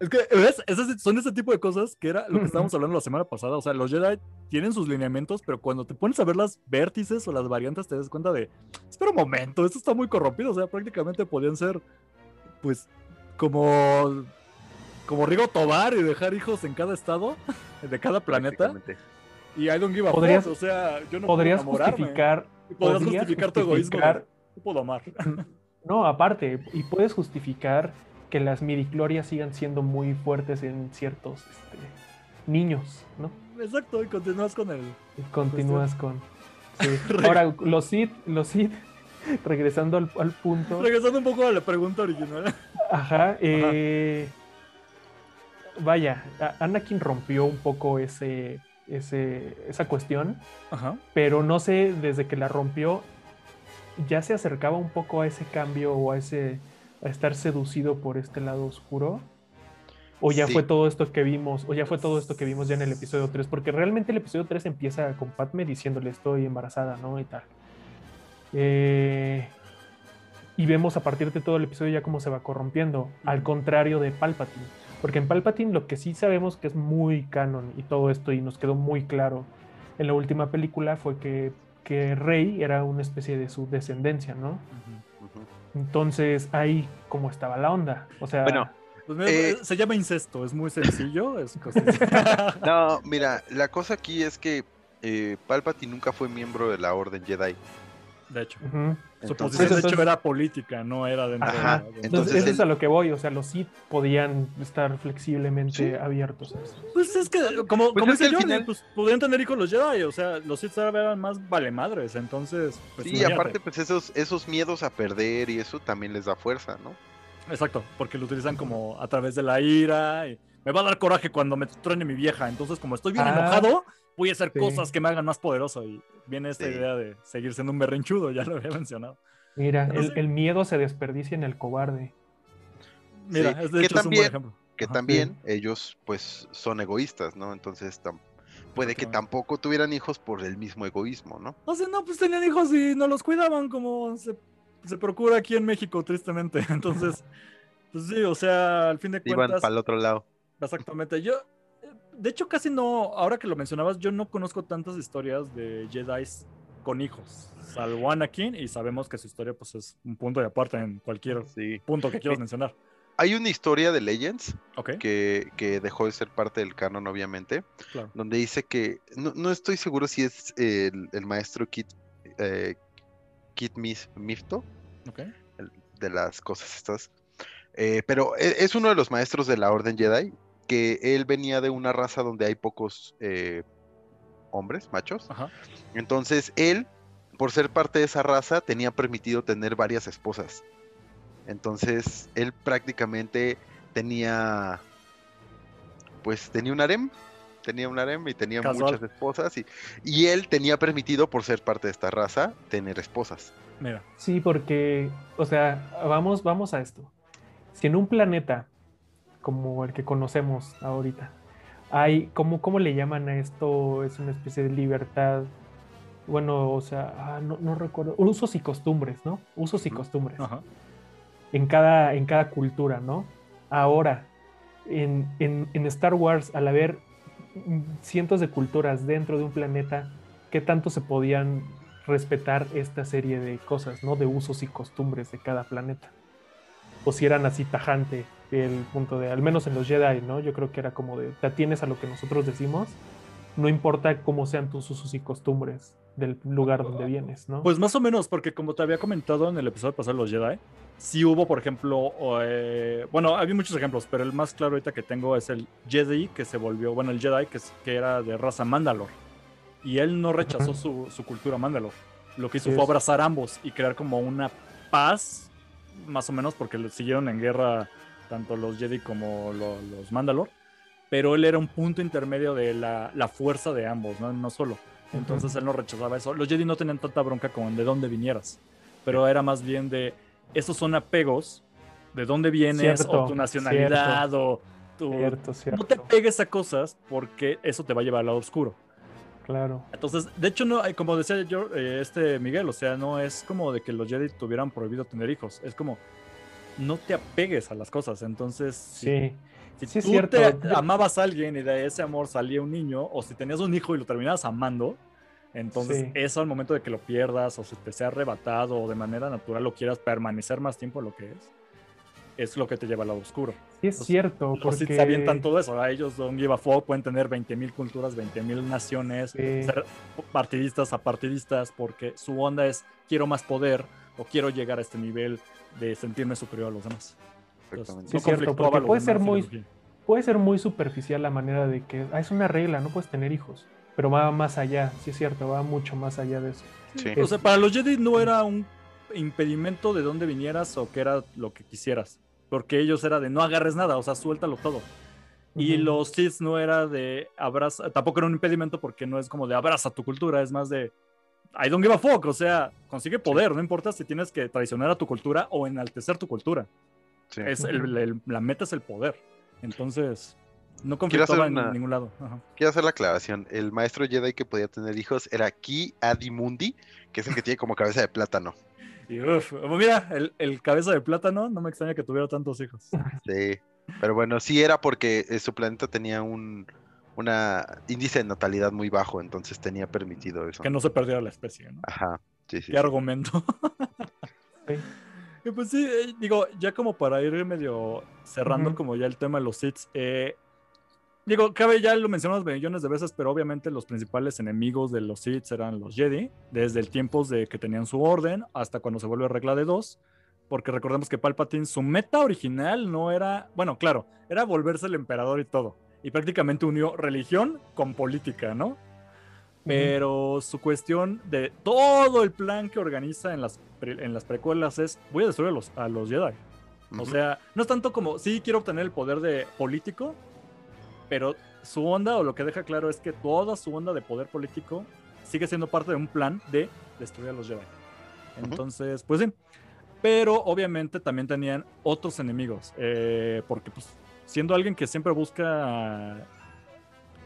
S1: Es que, ¿ves? Esas son ese tipo de cosas que era lo que estábamos hablando la semana pasada. O sea, los Jedi tienen sus lineamientos, pero cuando te pones a ver las vértices o las variantes, te das cuenta de, espera un momento, esto está muy corrompido. O sea, prácticamente podían ser, pues, como, como Rigo Tobar y dejar hijos en cada estado, de cada planeta. Y I don't give a
S2: Podrías-
S1: fuck, O sea, yo no
S2: podrías
S1: puedo
S2: justificar
S1: Y podrías
S2: podrías
S1: justificar tu egoísmo. de,
S2: justificar-
S1: "No puedo amar.
S2: No, aparte, y puedes justificar que las midichlorias sigan siendo muy fuertes en ciertos este, niños, ¿no?
S1: Exacto, y continúas con el.
S2: Y continúas con. sí. Ahora, los Sith, los Sith, regresando al, al punto.
S1: Regresando un poco a la pregunta original.
S2: Ajá, eh, vaya, Anakin rompió un poco ese, ese, esa cuestión,
S1: Ajá.
S2: pero no sé, desde que la rompió, ya se acercaba un poco a ese cambio o a ese a estar seducido por este lado oscuro. o ya
S3: Sí.
S2: fue todo esto que vimos, o ya fue todo esto que vimos ya en el episodio 3, porque realmente el episodio 3 empieza con Padme diciéndole estoy embarazada, ¿no? Y tal. Eh, y vemos a partir de todo el episodio ya cómo se va corrompiendo, al contrario de Palpatine. Porque en Palpatine lo que sí sabemos que es muy canon y todo esto, y nos quedó muy claro en la última película, fue que, que Rey era una especie de su descendencia, ¿no? Entonces ahí cómo estaba la onda. O sea,
S3: Bueno,
S1: Pues mira,
S3: Eh,
S1: se llama incesto, es muy sencillo. Es
S3: No, mira, la cosa aquí es que eh, Palpatine nunca fue miembro de la Orden Jedi.
S1: De hecho,
S2: ujú.
S1: su
S3: Entonces-
S1: posición de hecho
S2: Entonces-
S1: era política, no era dentro
S3: Ajá,
S1: de
S2: Entonces,
S3: Entonces
S2: eso es a lo que voy. O sea, los Sith podían estar flexiblemente
S3: Sí.
S2: abiertos a eso.
S1: Pues es que, como,
S3: Pues
S1: como
S3: es que
S1: dice Jordi,
S3: final-
S1: pues podrían tener hijos los Jedi, o sea, los Sith ahora eran más valemadres, entonces. Pues,
S3: sí,
S1: imagínate.
S3: aparte, pues esos, esos miedos a perder y eso también les da fuerza, ¿no?
S1: Exacto, porque lo utilizan como a través de la ira. Y me va a dar coraje cuando me truene mi vieja, entonces como estoy bien
S2: Ah,
S1: enojado, voy a hacer
S2: sí.
S1: cosas que me hagan más poderoso. Y viene esta
S3: Sí.
S1: idea de seguir siendo un berrinchudo, ya lo había mencionado.
S2: Mira,
S1: No
S2: el,
S1: sé.
S2: el miedo se desperdicia en el cobarde.
S1: Mira,
S3: Sí,
S1: es de
S3: que
S1: hecho es un buen ejemplo.
S3: Que
S1: Ajá.
S3: también ellos, pues, son egoístas, ¿no? Entonces, tam- puede que tampoco tuvieran hijos por el mismo egoísmo, ¿no?
S1: O sea, no, pues tenían hijos y no los cuidaban como se, se procura aquí en México, tristemente. Entonces, pues sí, o sea, al fin de
S3: Iban
S1: cuentas.
S3: para el otro lado.
S1: Exactamente. Yo, de hecho, casi no, ahora que lo mencionabas, yo no conozco tantas historias de Jedi con hijos, salvo Anakin, y sabemos que su historia pues es un punto de aparte en cualquier
S3: Sí.
S1: punto que quieras mencionar.
S3: Hay una historia de Legends que, que dejó de ser parte del canon, obviamente,
S1: claro.
S3: donde dice que, no, no estoy seguro si es el, el maestro Kit, eh, Kit Mifto, el- de las cosas estas, eh, pero e- es uno de los maestros de la Orden Jedi, que él venía de una raza donde hay pocos eh, hombres, machos,
S1: Ajá.
S3: entonces él, por ser parte de esa raza, tenía permitido tener varias esposas. Entonces él prácticamente tenía, pues tenía un harem, tenía un harem y tenía
S1: Casual.
S3: muchas esposas y, y él tenía permitido, por ser parte de esta raza, tener esposas.
S1: Mira.
S2: Sí, porque, o sea, vamos, vamos a esto. Si en un planeta como el que conocemos ahorita, hay, ¿cómo, cómo le llaman a esto? Es una especie de libertad. Bueno, o sea, ah, no, no recuerdo. Usos y costumbres, ¿no? Usos y costumbres.
S1: Ajá.
S2: en cada, en cada cultura, ¿no? Ahora, en, en- en Star Wars, al haber cientos de culturas dentro de un planeta, ¿qué tanto se podían respetar esta serie de cosas, ¿no? De usos y costumbres de cada planeta. O si eran así tajante el punto de, al menos en los Jedi, ¿no? Yo creo que era como de, te atienes a lo que nosotros decimos, no importa cómo sean tus usos y costumbres del lugar donde vienes, ¿no?
S1: Pues más o menos, porque como te había comentado en el episodio pasado de los Jedi, sí hubo, por ejemplo, eh, bueno, había muchos ejemplos, pero el más claro ahorita que tengo es el Jedi que se volvió, bueno, el Jedi que, era de raza Mandalor. Y él no rechazó su, su cultura Mandalor. Lo que hizo
S2: Sí
S1: fue abrazar ambos y crear como una paz, más o menos, porque siguieron en guerra tanto los Jedi como lo- los Mandalor. Pero él era un punto intermedio de la, la fuerza de ambos, ¿no? No solo. Entonces él no rechazaba eso. Los Jedi no tenían tanta bronca como de dónde vinieras, pero era más bien de esos son apegos de dónde vienes
S2: Cierto,
S1: o tu nacionalidad o tu...
S2: Cierto.
S1: No te pegues a cosas porque eso te va a llevar al lado oscuro.
S2: Claro.
S1: Entonces, de hecho, no, como decía yo, eh, este Miguel, o sea, no es como de que los Jedi tuvieran prohibido tener hijos, es como no te apegues a las cosas. Entonces, si
S2: Sí.
S1: si
S2: Sí, es
S1: tú
S2: cierto.
S1: te amabas a alguien y de ese amor salía un niño, o si tenías un hijo y lo terminabas amando, entonces
S2: Sí.
S1: eso al momento de que lo pierdas, o si te sea arrebatado, o de manera natural lo quieras permanecer más tiempo lo que es, es lo que te lleva al lado oscuro.
S2: Sí, es cierto. Porque...
S1: se avientan todo eso, a ellos don't give a fuck, pueden tener 20.000 culturas, 20.000 naciones,
S2: Sí.
S1: ser partidistas a partidistas, porque su onda es quiero más poder o quiero llegar a este nivel de sentirme superior a los demás. Entonces.
S2: Sí, es cierto, puede ser muy- puede ser muy superficial la manera de que ah, es una regla, no puedes tener hijos, pero va más allá, sí es cierto, va mucho más allá de eso.
S3: Sí.
S1: O sea, para los Jedi no era un impedimento de dónde vinieras o que era lo que quisieras. Porque ellos era de no agarres nada, o sea, suéltalo todo. Y
S2: Ujú.
S1: los Sith no era de abraza, tampoco era un impedimento porque no es como de abraza tu cultura, es más de I don't give a fuck, o sea, consigue poder, no importa si tienes que traicionar a tu cultura o enaltecer tu cultura.
S3: Sí.
S1: Es el- el- la meta es el poder. Entonces, no conflictaba
S3: una-
S1: en ningún lado. Ajá.
S3: Quiero hacer la aclaración. El maestro Jedi que podía tener hijos era Ki Adimundi, que es el que tiene como cabeza de plátano.
S1: Y uf, mira, el, el cabeza de plátano, no me extraña que tuviera tantos hijos.
S3: Sí. Pero bueno, sí era porque eh, su planeta tenía un una índice de natalidad muy bajo, entonces tenía permitido eso.
S1: Que no se perdiera la especie, ¿no?
S3: Ajá. Sí, sí.
S1: Qué
S3: sí.
S1: argumento.
S2: Sí.
S1: Y pues sí, eh, digo, ya como para ir medio cerrando como ya el tema de los Sith, eh, digo, cabe ya lo mencionamos millones de veces, pero obviamente los principales enemigos de los Sith eran los Jedi, desde el tiempo de que tenían su orden hasta cuando se vuelve regla de dos, porque recordemos que Palpatine, su meta original no era, bueno, claro, era volverse el emperador y todo, y prácticamente unió religión con política, ¿no? Pero su cuestión de todo el plan que organiza en las, en las precuelas es, voy a destruir a los, a los Jedi. O sea, no es tanto como, sí quiero obtener el poder de político, pero su onda o lo que deja claro es que toda su onda de poder político sigue siendo parte de un plan de destruir a los Jedi. Entonces, pues sí. Pero obviamente también tenían otros enemigos, eh, porque pues siendo alguien que siempre busca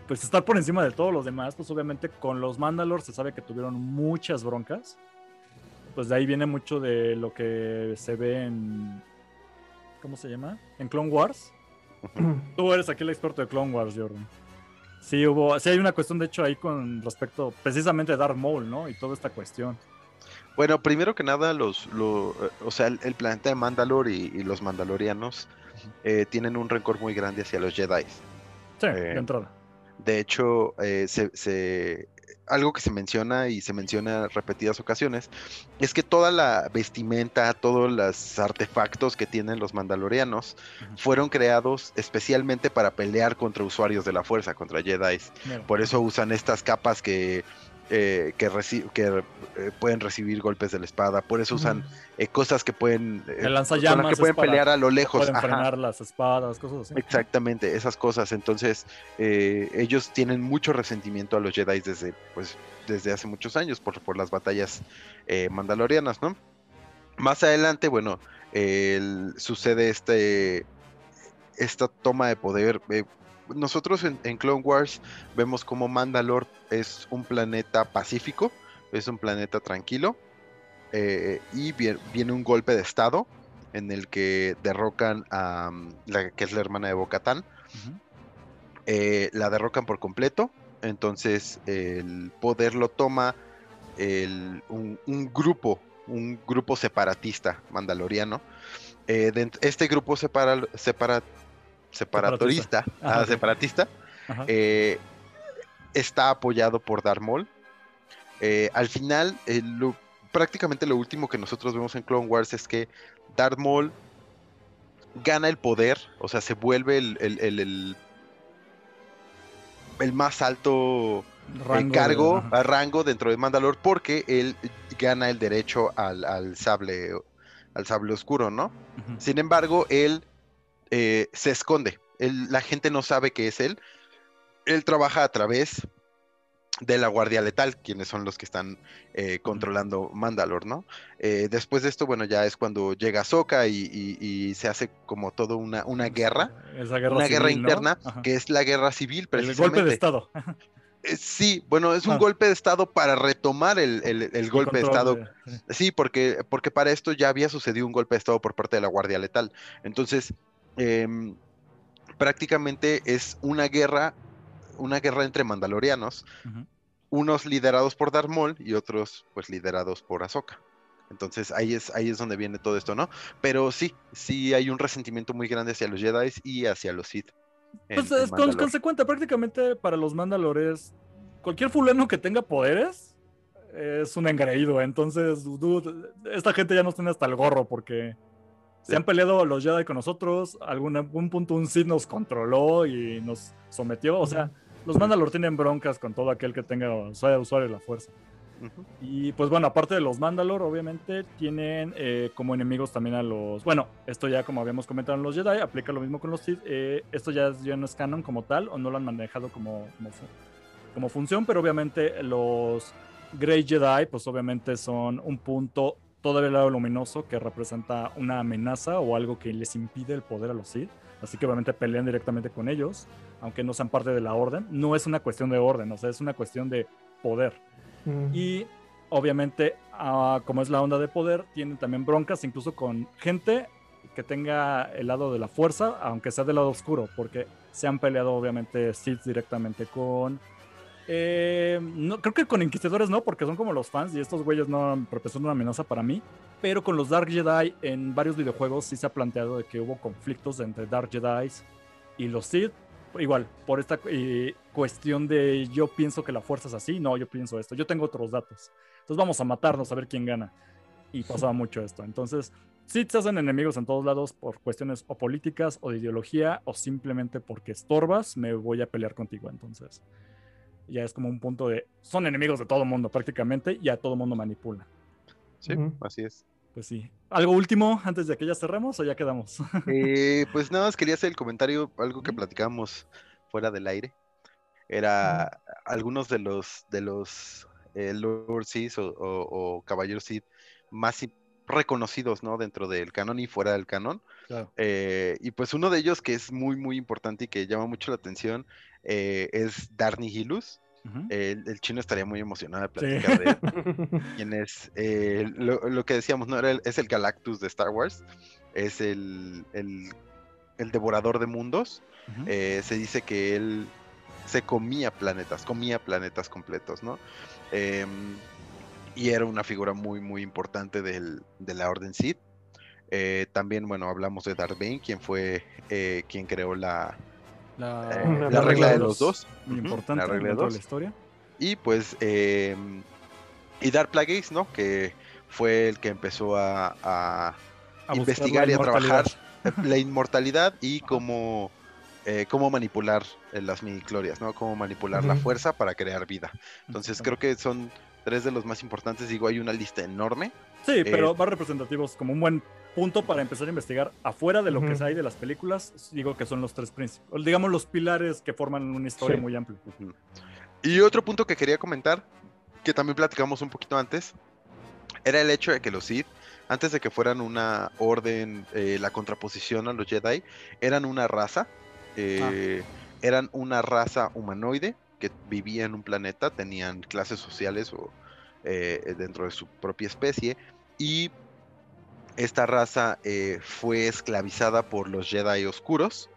S1: pues estar por encima de todos los demás, pues obviamente con los Mandalor se sabe que tuvieron muchas broncas. Pues de ahí viene mucho de lo que se ve en ¿cómo se llama? En Clone Wars. Tú eres aquí el experto de Clone Wars, Jordan. Sí hubo, sí hay una cuestión de hecho ahí con respecto precisamente a Darth Maul, ¿no? Y toda esta cuestión.
S3: Bueno, primero que nada, los, lo- eh, o sea, el, el planeta de Mandalor y, y los mandalorianos eh, tienen un rencor muy grande hacia los Jedi.
S1: Sí,
S3: Eh,
S1: de entrada.
S3: De hecho, eh, se, se- algo que se menciona y se menciona en repetidas ocasiones es que toda la vestimenta, todos los artefactos que tienen los mandalorianos fueron creados especialmente para pelear contra usuarios de la fuerza, contra Jedi.
S1: Mira.
S3: Por eso usan estas capas que, eh, que, reci- que eh, pueden recibir golpes de la espada. Por eso usan eh, cosas que pueden, eh,
S1: El
S3: con
S1: lanzallamas
S3: que pueden
S1: para-
S3: pelear a lo lejos.
S1: Pueden
S3: ajá.
S1: frenar las espadas, cosas así.
S3: Exactamente, esas cosas. Entonces, ellos tienen mucho resentimiento a los Jedi desde, pues, desde hace muchos años por, por las batallas mandalorianas, ¿no? Más adelante, bueno, el- sucede este, esta toma de poder. Nosotros en, en Clone Wars vemos como Mandalore es un planeta pacífico, es un planeta tranquilo, eh, y vie- viene un golpe de estado en el que derrocan a mm, la que es la hermana de Bocatán,
S1: Ujú.
S3: eh, la derrocan por completo, entonces el poder lo toma el- un, un grupo, un grupo separatista mandaloriano. Eh, este grupo separa, separa- separatorista,
S1: Ajá,
S3: ah,
S1: ok.
S3: separatista,
S1: Ajá.
S3: eh, está apoyado por Darth Maul. Eh, al final, eh, lo- prácticamente lo último que nosotros vemos en Clone Wars es que Darth Maul gana el poder, o sea, se vuelve el, el- el- el- el más alto
S1: Rango de-
S3: cargo, a rango dentro de Mandalore, porque él gana el derecho al, al sable, al sable oscuro, ¿no? Sin embargo, él eh, se esconde. Él- la gente no sabe que es él. Él trabaja a través de la Guardia Letal, quienes son los que están eh, controlando Mandalore, ¿no? Eh, después de esto, bueno, ya es cuando llega Ahsoka y, y- y se hace como todo una, una guerra,
S1: Esa guerra
S3: una guerra interna, que es la guerra civil,
S1: El
S3: precisamente.
S1: golpe de estado.
S3: Eh, sí, bueno, es un
S1: Ah.
S3: golpe de Estado para retomar el, el- el golpe de Estado
S1: de-
S3: Sí, porque, porque para esto ya había sucedido un golpe de Estado por parte de la Guardia Letal. Entonces, em, prácticamente es una guerra, una guerra entre mandalorianos, unos liderados por Darth Maul y otros, pues, liderados por Ahsoka. Entonces ahí es, ahí es donde viene todo esto, ¿no? Pero sí, sí hay un resentimiento muy grande hacia los Jedi y hacia los Sith. en-
S1: Pues es con- consecuente, prácticamente para los Mandalores, cualquier fulano que tenga poderes es un engreído. Entonces, dude, esta gente ya nos tiene hasta el gorro porque se han peleado los Jedi con nosotros. Algún, algún punto un Sith nos controló y nos sometió. O sea, los Mandalor tienen broncas con todo aquel que tenga sea usuario de la fuerza. Y pues bueno, aparte de los Mandalor, obviamente tienen eh, como enemigos también a los. Bueno, esto ya como habíamos comentado en los Jedi, aplica lo mismo con los Sith. eh, esto ya, ya no es canon como tal, o no lo han manejado como, como función, pero obviamente los Grey Jedi, pues obviamente son un punto todavía el lado luminoso que representa una amenaza o algo que les impide el poder a los Sith. así que obviamente pelean directamente con ellos, aunque no sean parte de la orden. No es una cuestión de orden, o sea, es una cuestión de poder.
S2: Mm.
S1: Y obviamente, ah, como es la onda de poder, tienen también broncas incluso con gente que tenga el lado de la fuerza, aunque sea del lado oscuro, porque se han peleado obviamente Sith directamente con... eh, no, creo que con Inquisidores no, porque son como los fans y estos güeyes no representan una amenaza para mí. Pero con los Dark Jedi en varios videojuegos sí se ha planteado de que hubo conflictos entre Dark Jedi y los Sith. Igual, por esta eh, cuestión de yo pienso que la fuerza es así, no, yo pienso esto, yo tengo otros datos. Entonces vamos a matarnos a ver quién gana. Y pasaba mucho esto. Entonces, sí se hacen enemigos en todos lados por cuestiones o políticas o de ideología o simplemente porque estorbas, me voy a pelear contigo. Entonces, ya es como un punto de, son enemigos de todo mundo prácticamente y a todo mundo manipula.
S3: Sí, así es.
S1: Pues sí. ¿Algo último antes de que ya cerremos o ya quedamos?
S3: Eh, pues nada más quería hacer el comentario, algo que platicamos fuera del aire. Era algunos de los de los eh, Lord Sith o, o- o más reconocidos, ¿no? Dentro del canon y fuera del canon.
S1: Claro.
S3: Eh, y pues uno de ellos que es muy, muy importante y que llama mucho la atención eh, es Darny Hilus.
S1: Ujú.
S3: El, el chino estaría muy emocionado de
S1: Sí.
S3: platicar de él. Quien es eh, lo, lo que decíamos, ¿no? Era el- es el Galactus de Star Wars. Es el, el, el devorador de mundos. Se dice que él se comía planetas, comía planetas completos, ¿no? Em, y era una figura muy, muy importante del- de la Orden Sith. Eh, también, bueno, hablamos de Bane, quien fue eh, quien creó la,
S1: La,
S3: eh,
S2: la
S3: la regla de los
S1: dos. Muy importante
S3: la regla de dos.
S1: la historia.
S3: Y pues, eh, y Darth Plagueis, ¿no? Que fue el que empezó a, a
S1: A buscar
S3: investigar y a trabajar la inmortalidad y cómo, cómo manipular las midichlorias, ¿no? Cómo manipular la fuerza para crear vida. Entonces creo que son tres de los más importantes. Digo, hay una lista enorme.
S1: Sí, pero
S3: eh,
S1: más representativos como un buen punto para empezar a investigar afuera de lo que
S2: Ujú.
S1: hay de las películas. Digo que son los tres principales, digamos los pilares que forman una historia
S2: Sí.
S1: muy amplia.
S3: Y otro punto que quería comentar, que también platicamos un poquito antes, era el hecho de que los Sith, antes de que fueran una orden, eh, la contraposición a los Jedi, eran una raza, eh, eran una raza humanoide que vivía en un planeta, tenían clases sociales o, eh, dentro de su propia especie, y esta raza eh, fue esclavizada por los Jedi oscuros,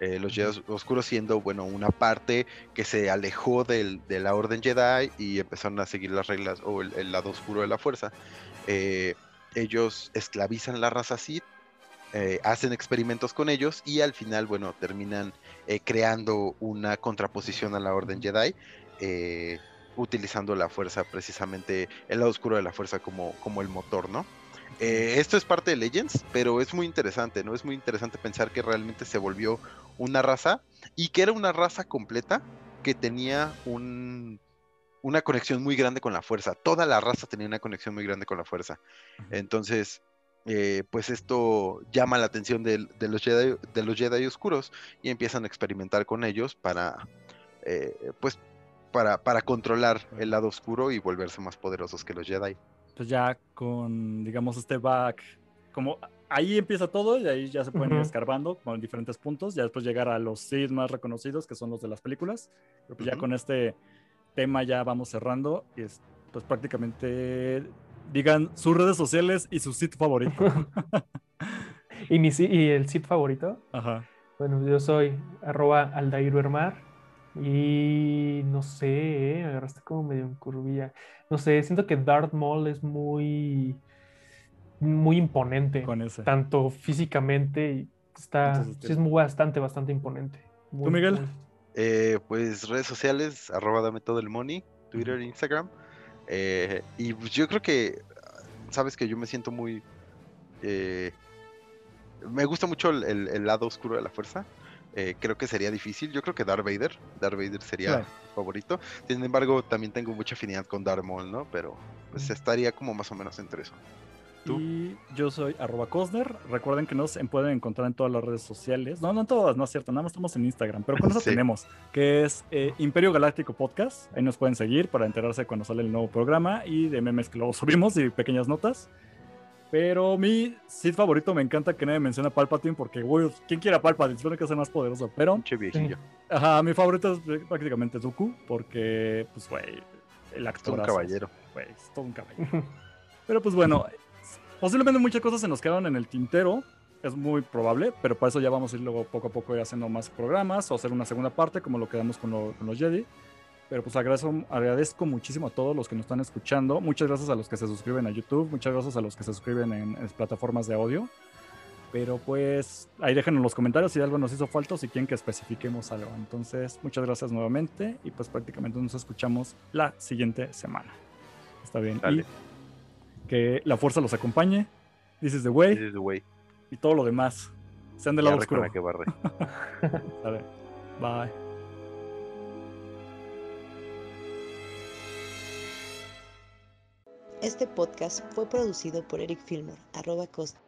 S3: eh, los Jedi oscuros siendo, bueno, una parte que se alejó del- de la orden Jedi y empezaron a seguir las reglas o el, el lado oscuro de la fuerza. Eh, ellos esclavizan la raza Sith, eh, hacen experimentos con ellos y al final, bueno, terminan creando una contraposición a la orden Jedi, utilizando la fuerza precisamente, el lado oscuro de la fuerza como, como el motor, ¿no? Eh, esto es parte de Legends, pero es muy interesante, ¿no? Es muy interesante pensar que realmente se volvió una raza y que era una raza completa que tenía un, una conexión muy grande con la fuerza. Toda la raza tenía una conexión muy grande con la fuerza. Entonces, eh, pues esto llama la atención de, los Jedi, de los Jedi oscuros y empiezan a experimentar con ellos para, eh, pues, para, para controlar el lado oscuro y volverse más poderosos que los Jedi.
S1: Pues ya con, digamos, este back, como ahí empieza todo y ahí ya se pueden ir
S2: Ujú.
S1: escarbando con diferentes puntos, ya después llegar a los Sith más reconocidos, que son los de las películas. Pero pues ya
S3: Ujú.
S1: con este tema ya vamos cerrando y es, pues prácticamente digan sus redes sociales y su sitio favorito.
S2: ¿Y, mi, ¿Y el sit favorito?
S1: Ajá.
S2: Bueno, yo soy arroba aldairuermar y no sé, ¿eh? agarraste como medio en curvilla. No sé, siento que Darth Maul es muy, muy imponente,
S1: Con ese.
S2: tanto físicamente y está,
S1: Entonces,
S2: sí es muy bastante, bastante imponente. Muy,
S1: ¿Tú, Miguel?
S2: muy-
S3: Eh, pues redes sociales, arroba dame todo el money, Twitter, Instagram. Eh, y pues yo creo que, sabes que yo me siento muy... eh, me gusta mucho el, el- el lado oscuro de la fuerza. Eh, creo que sería difícil. Yo creo que Darth Vader. Darth Vader sería
S1: Claro.
S3: mi favorito. Sin embargo, también tengo mucha afinidad con Darth Maul, ¿no? Pero pues
S2: Ujú.
S3: estaría como más o menos entre eso. ¿Tú?
S1: Y yo soy arroba Cosner. Recuerden que nos en- pueden encontrar en todas las redes sociales. No, no en todas, no es cierto. Nada más estamos en Instagram. Pero con eso
S3: Sí.
S1: tenemos, que es eh, Imperio Galáctico Podcast. Ahí nos pueden seguir para enterarse cuando sale el nuevo programa y de memes que luego subimos y pequeñas notas. Pero mi Sith favorito me encanta que nadie menciona a Palpatine porque, güey, ¿quién quiere a Palpatine? Supone que es el más poderoso, pero...
S3: Viejillo.
S1: Ajá, mi favorito es eh, prácticamente Dooku porque, pues, güey, el
S3: Es
S1: actor...
S3: un caballero.
S1: Güey, es todo un caballero. Pero pues bueno, posiblemente muchas cosas se nos quedaron en el tintero. Es muy probable, pero para eso ya vamos a ir luego poco a poco haciendo más programas o hacer una segunda parte, como lo quedamos con, lo- con los Jedi. Pero pues agradezco, agradezco muchísimo a todos los que nos están escuchando. Muchas gracias a los que se suscriben a YouTube. Muchas gracias a los que se suscriben en, en plataformas de audio. Pero pues ahí déjenos en los comentarios si algo nos hizo falta o si quieren que especifiquemos algo. Entonces, muchas gracias nuevamente y pues prácticamente nos escuchamos la siguiente semana. Está bien.
S3: Dale.
S1: Y que la fuerza los acompañe. This is the way
S3: This is the way.
S1: y todo lo demás. Sean del lado oscuro.
S3: que barre.
S1: Bye.
S4: Este podcast fue producido por Eric Filmer, arroba costa.